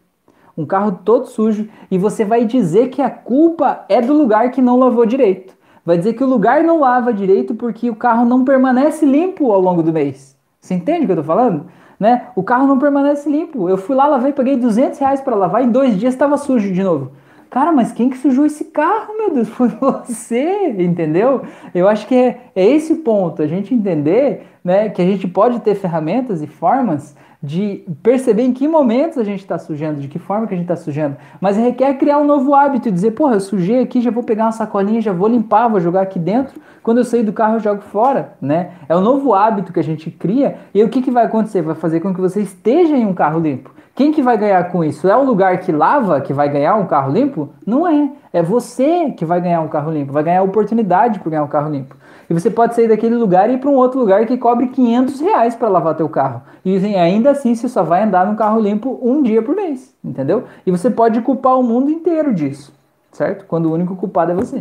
um carro todo sujo, e você vai dizer que a culpa é do lugar que não lavou direito. Vai dizer que o lugar não lava direito porque o carro não permanece limpo ao longo do mês. Você entende o que eu tô falando? Né? O carro não permanece limpo. Eu fui lá, lavei, paguei 200 reais para lavar, em dois dias estava sujo de novo. Cara, mas quem que sujou esse carro, meu Deus? [laughs] Foi você, entendeu? Eu acho que é, é esse ponto, a gente entender né, que a gente pode ter ferramentas e formas de perceber em que momentos a gente está sujando, de que forma que a gente está sujando. Mas requer criar um novo hábito e dizer, porra, eu sujei aqui, já vou pegar uma sacolinha, já vou limpar, vou jogar aqui dentro. Quando eu sair do carro, eu jogo fora, né? É um novo hábito que a gente cria. E o que, que vai acontecer? Vai fazer com que você esteja em um carro limpo. Quem que vai ganhar com isso? É o lugar que lava que vai ganhar um carro limpo? Não é. É você que vai ganhar um carro limpo, vai ganhar oportunidade para ganhar um carro limpo. E você pode sair daquele lugar e ir para um outro lugar que cobre 500 reais para lavar teu carro. E ainda assim você só vai andar num carro limpo um dia por mês, entendeu? E você pode culpar o mundo inteiro disso, certo? Quando o único culpado é você.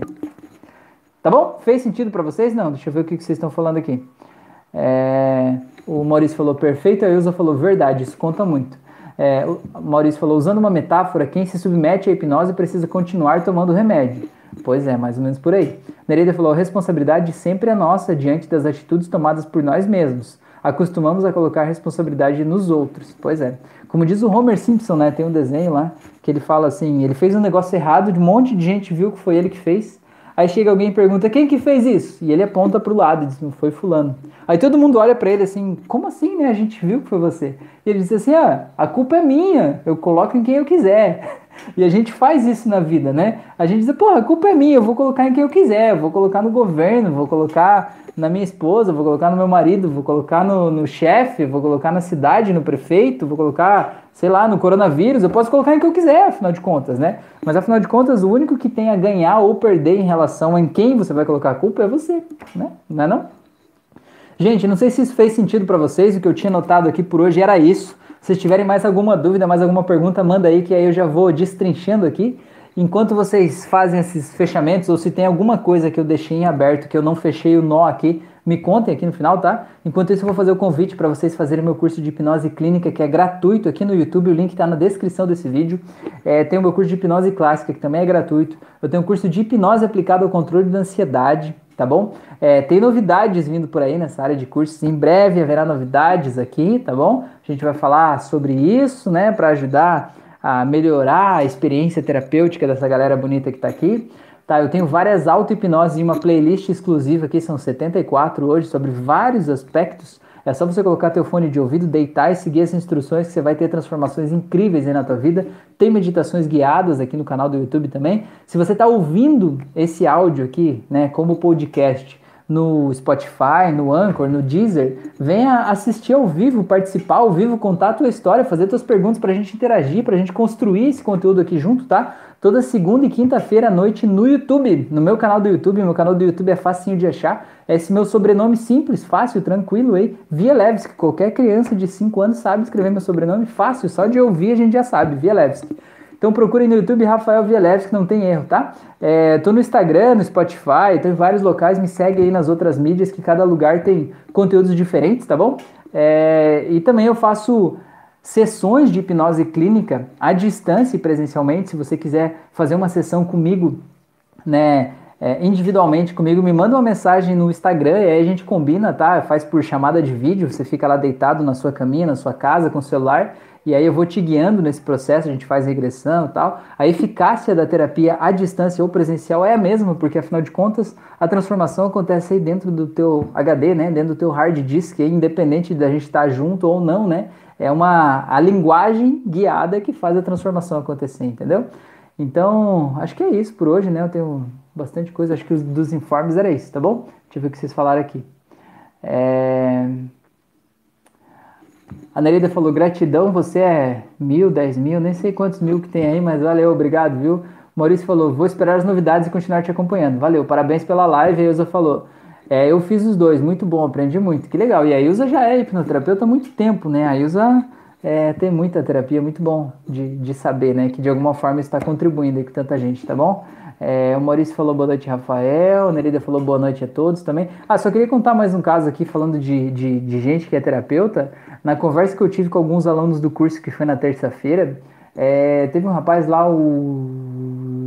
Tá bom? Fez sentido para vocês? Não, deixa eu ver o que vocês estão falando aqui. É... O Maurício falou perfeito, a Ilza falou verdade, isso conta muito. É, o Maurício falou, usando uma metáfora, quem se submete à hipnose precisa continuar tomando remédio. Pois é, mais ou menos por aí. Nereida falou, a responsabilidade sempre é nossa diante das atitudes tomadas por nós mesmos. Acostumamos a colocar responsabilidade nos outros. Pois é. Como diz o Homer Simpson, né? Tem um desenho lá que ele fala assim: ele fez um negócio errado, um monte de gente viu que foi ele que fez. Aí chega alguém e pergunta: quem que fez isso? E ele aponta para o lado e diz: não foi Fulano. Aí todo mundo olha para ele assim: como assim, né? A gente viu que foi você. E ele diz assim: ah, a culpa é minha, eu coloco em quem eu quiser. [laughs] E a gente faz isso na vida, né? A gente diz, porra, a culpa é minha, eu vou colocar em quem eu quiser, vou colocar no governo, vou colocar na minha esposa, vou colocar no meu marido, vou colocar no, no chefe, vou colocar na cidade, no prefeito, vou colocar, sei lá, no coronavírus, eu posso colocar em quem eu quiser, afinal de contas, né? Mas afinal de contas, o único que tem a ganhar ou perder em relação em quem você vai colocar a culpa é você, né? Não é não? Gente, não sei se isso fez sentido para vocês, o que eu tinha notado aqui por hoje era isso. Se tiverem mais alguma dúvida, mais alguma pergunta, manda aí que aí eu já vou destrinchando aqui. Enquanto vocês fazem esses fechamentos, ou se tem alguma coisa que eu deixei em aberto, que eu não fechei o nó aqui, me contem aqui no final, tá? Enquanto isso, eu vou fazer o convite para vocês fazerem meu curso de hipnose clínica, que é gratuito aqui no YouTube. O link está na descrição desse vídeo. É, tem o meu curso de hipnose clássica, que também é gratuito. Eu tenho um curso de hipnose aplicado ao controle da ansiedade tá bom? É, tem novidades vindo por aí nessa área de cursos, em breve haverá novidades aqui, tá bom? A gente vai falar sobre isso, né, para ajudar a melhorar a experiência terapêutica dessa galera bonita que está aqui. Tá, eu tenho várias auto-hipnoses em uma playlist exclusiva aqui, são 74 hoje, sobre vários aspectos é só você colocar teu fone de ouvido, deitar e seguir as instruções que você vai ter transformações incríveis aí na tua vida. Tem meditações guiadas aqui no canal do YouTube também. Se você está ouvindo esse áudio aqui, né, como podcast, no Spotify, no Anchor, no Deezer, venha assistir ao vivo, participar ao vivo, contar a tua história, fazer tuas perguntas para a gente interagir, para a gente construir esse conteúdo aqui junto, tá? Toda segunda e quinta-feira à noite no YouTube, no meu canal do YouTube. Meu canal do YouTube é facinho de achar. É esse meu sobrenome simples, fácil, tranquilo aí. Via Levski. Qualquer criança de 5 anos sabe escrever meu sobrenome fácil. Só de ouvir a gente já sabe. Via Levski. Então procurem no YouTube Rafael Vielewski, não tem erro, tá? É, tô no Instagram, no Spotify, tô em vários locais, me segue aí nas outras mídias, que cada lugar tem conteúdos diferentes, tá bom? É, e também eu faço sessões de hipnose clínica à distância e presencialmente. Se você quiser fazer uma sessão comigo, né, é, individualmente comigo, me manda uma mensagem no Instagram e aí a gente combina, tá? Faz por chamada de vídeo, você fica lá deitado na sua caminha, na sua casa com o celular e aí eu vou te guiando nesse processo, a gente faz regressão e tal. A eficácia da terapia à distância ou presencial é a mesma, porque afinal de contas a transformação acontece aí dentro do teu HD, né? Dentro do teu hard disk, independente da gente estar junto ou não, né? É uma a linguagem guiada que faz a transformação acontecer, entendeu? Então, acho que é isso por hoje, né? Eu tenho bastante coisa, acho que os dos informes era isso, tá bom? Deixa eu ver o que vocês falaram aqui. É... A Nereida falou, gratidão, você é mil, dez mil, nem sei quantos mil que tem aí, mas valeu, obrigado, viu? Maurício falou, vou esperar as novidades e continuar te acompanhando. Valeu, parabéns pela live. A Ilza falou, é, eu fiz os dois, muito bom, aprendi muito, que legal. E a Ilza já é hipnoterapeuta há muito tempo, né? A Ilza é, tem muita terapia, muito bom de, de saber, né? Que de alguma forma está contribuindo aí com tanta gente, tá bom? É, o Maurício falou boa noite, Rafael. Nerida falou boa noite a todos também. Ah, só queria contar mais um caso aqui, falando de, de, de gente que é terapeuta. Na conversa que eu tive com alguns alunos do curso que foi na terça-feira, é, teve um rapaz lá, o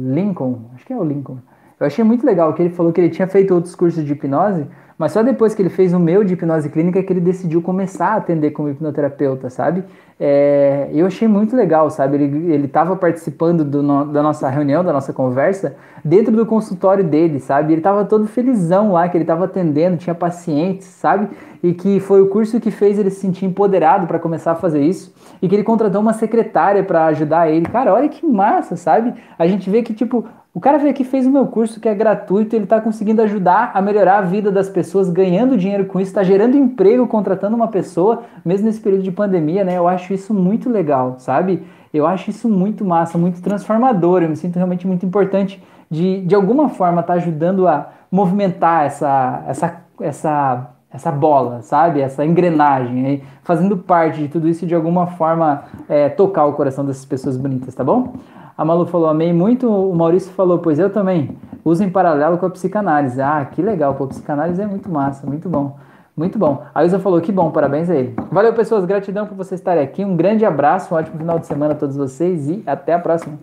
Lincoln, acho que é o Lincoln. Eu achei muito legal que ele falou que ele tinha feito outros cursos de hipnose, mas só depois que ele fez o meu de hipnose clínica que ele decidiu começar a atender como hipnoterapeuta, sabe? É, eu achei muito legal, sabe? Ele estava participando do no, da nossa reunião, da nossa conversa, dentro do consultório dele, sabe? Ele estava todo felizão lá, que ele estava atendendo, tinha pacientes, sabe? E que foi o curso que fez ele se sentir empoderado para começar a fazer isso. E que ele contratou uma secretária para ajudar ele. Cara, olha que massa, sabe? A gente vê que, tipo, o cara veio aqui fez o meu curso que é gratuito, ele está conseguindo ajudar a melhorar a vida das pessoas, ganhando dinheiro com isso, está gerando emprego, contratando uma pessoa, mesmo nesse período de pandemia, né? Eu acho isso muito legal, sabe? Eu acho isso muito massa, muito transformador. Eu me sinto realmente muito importante de, de alguma forma, estar tá ajudando a movimentar essa, essa, essa, essa bola, sabe? Essa engrenagem, aí, fazendo parte de tudo isso de alguma forma é, tocar o coração dessas pessoas bonitas, tá bom? A Malu falou, amei muito. O Maurício falou, pois eu também. Uso em paralelo com a psicanálise. Ah, que legal. Pô, psicanálise é muito massa, muito bom. Muito bom. A Ilza falou, que bom, parabéns a ele. Valeu, pessoas. Gratidão por vocês estarem aqui. Um grande abraço, um ótimo final de semana a todos vocês e até a próxima.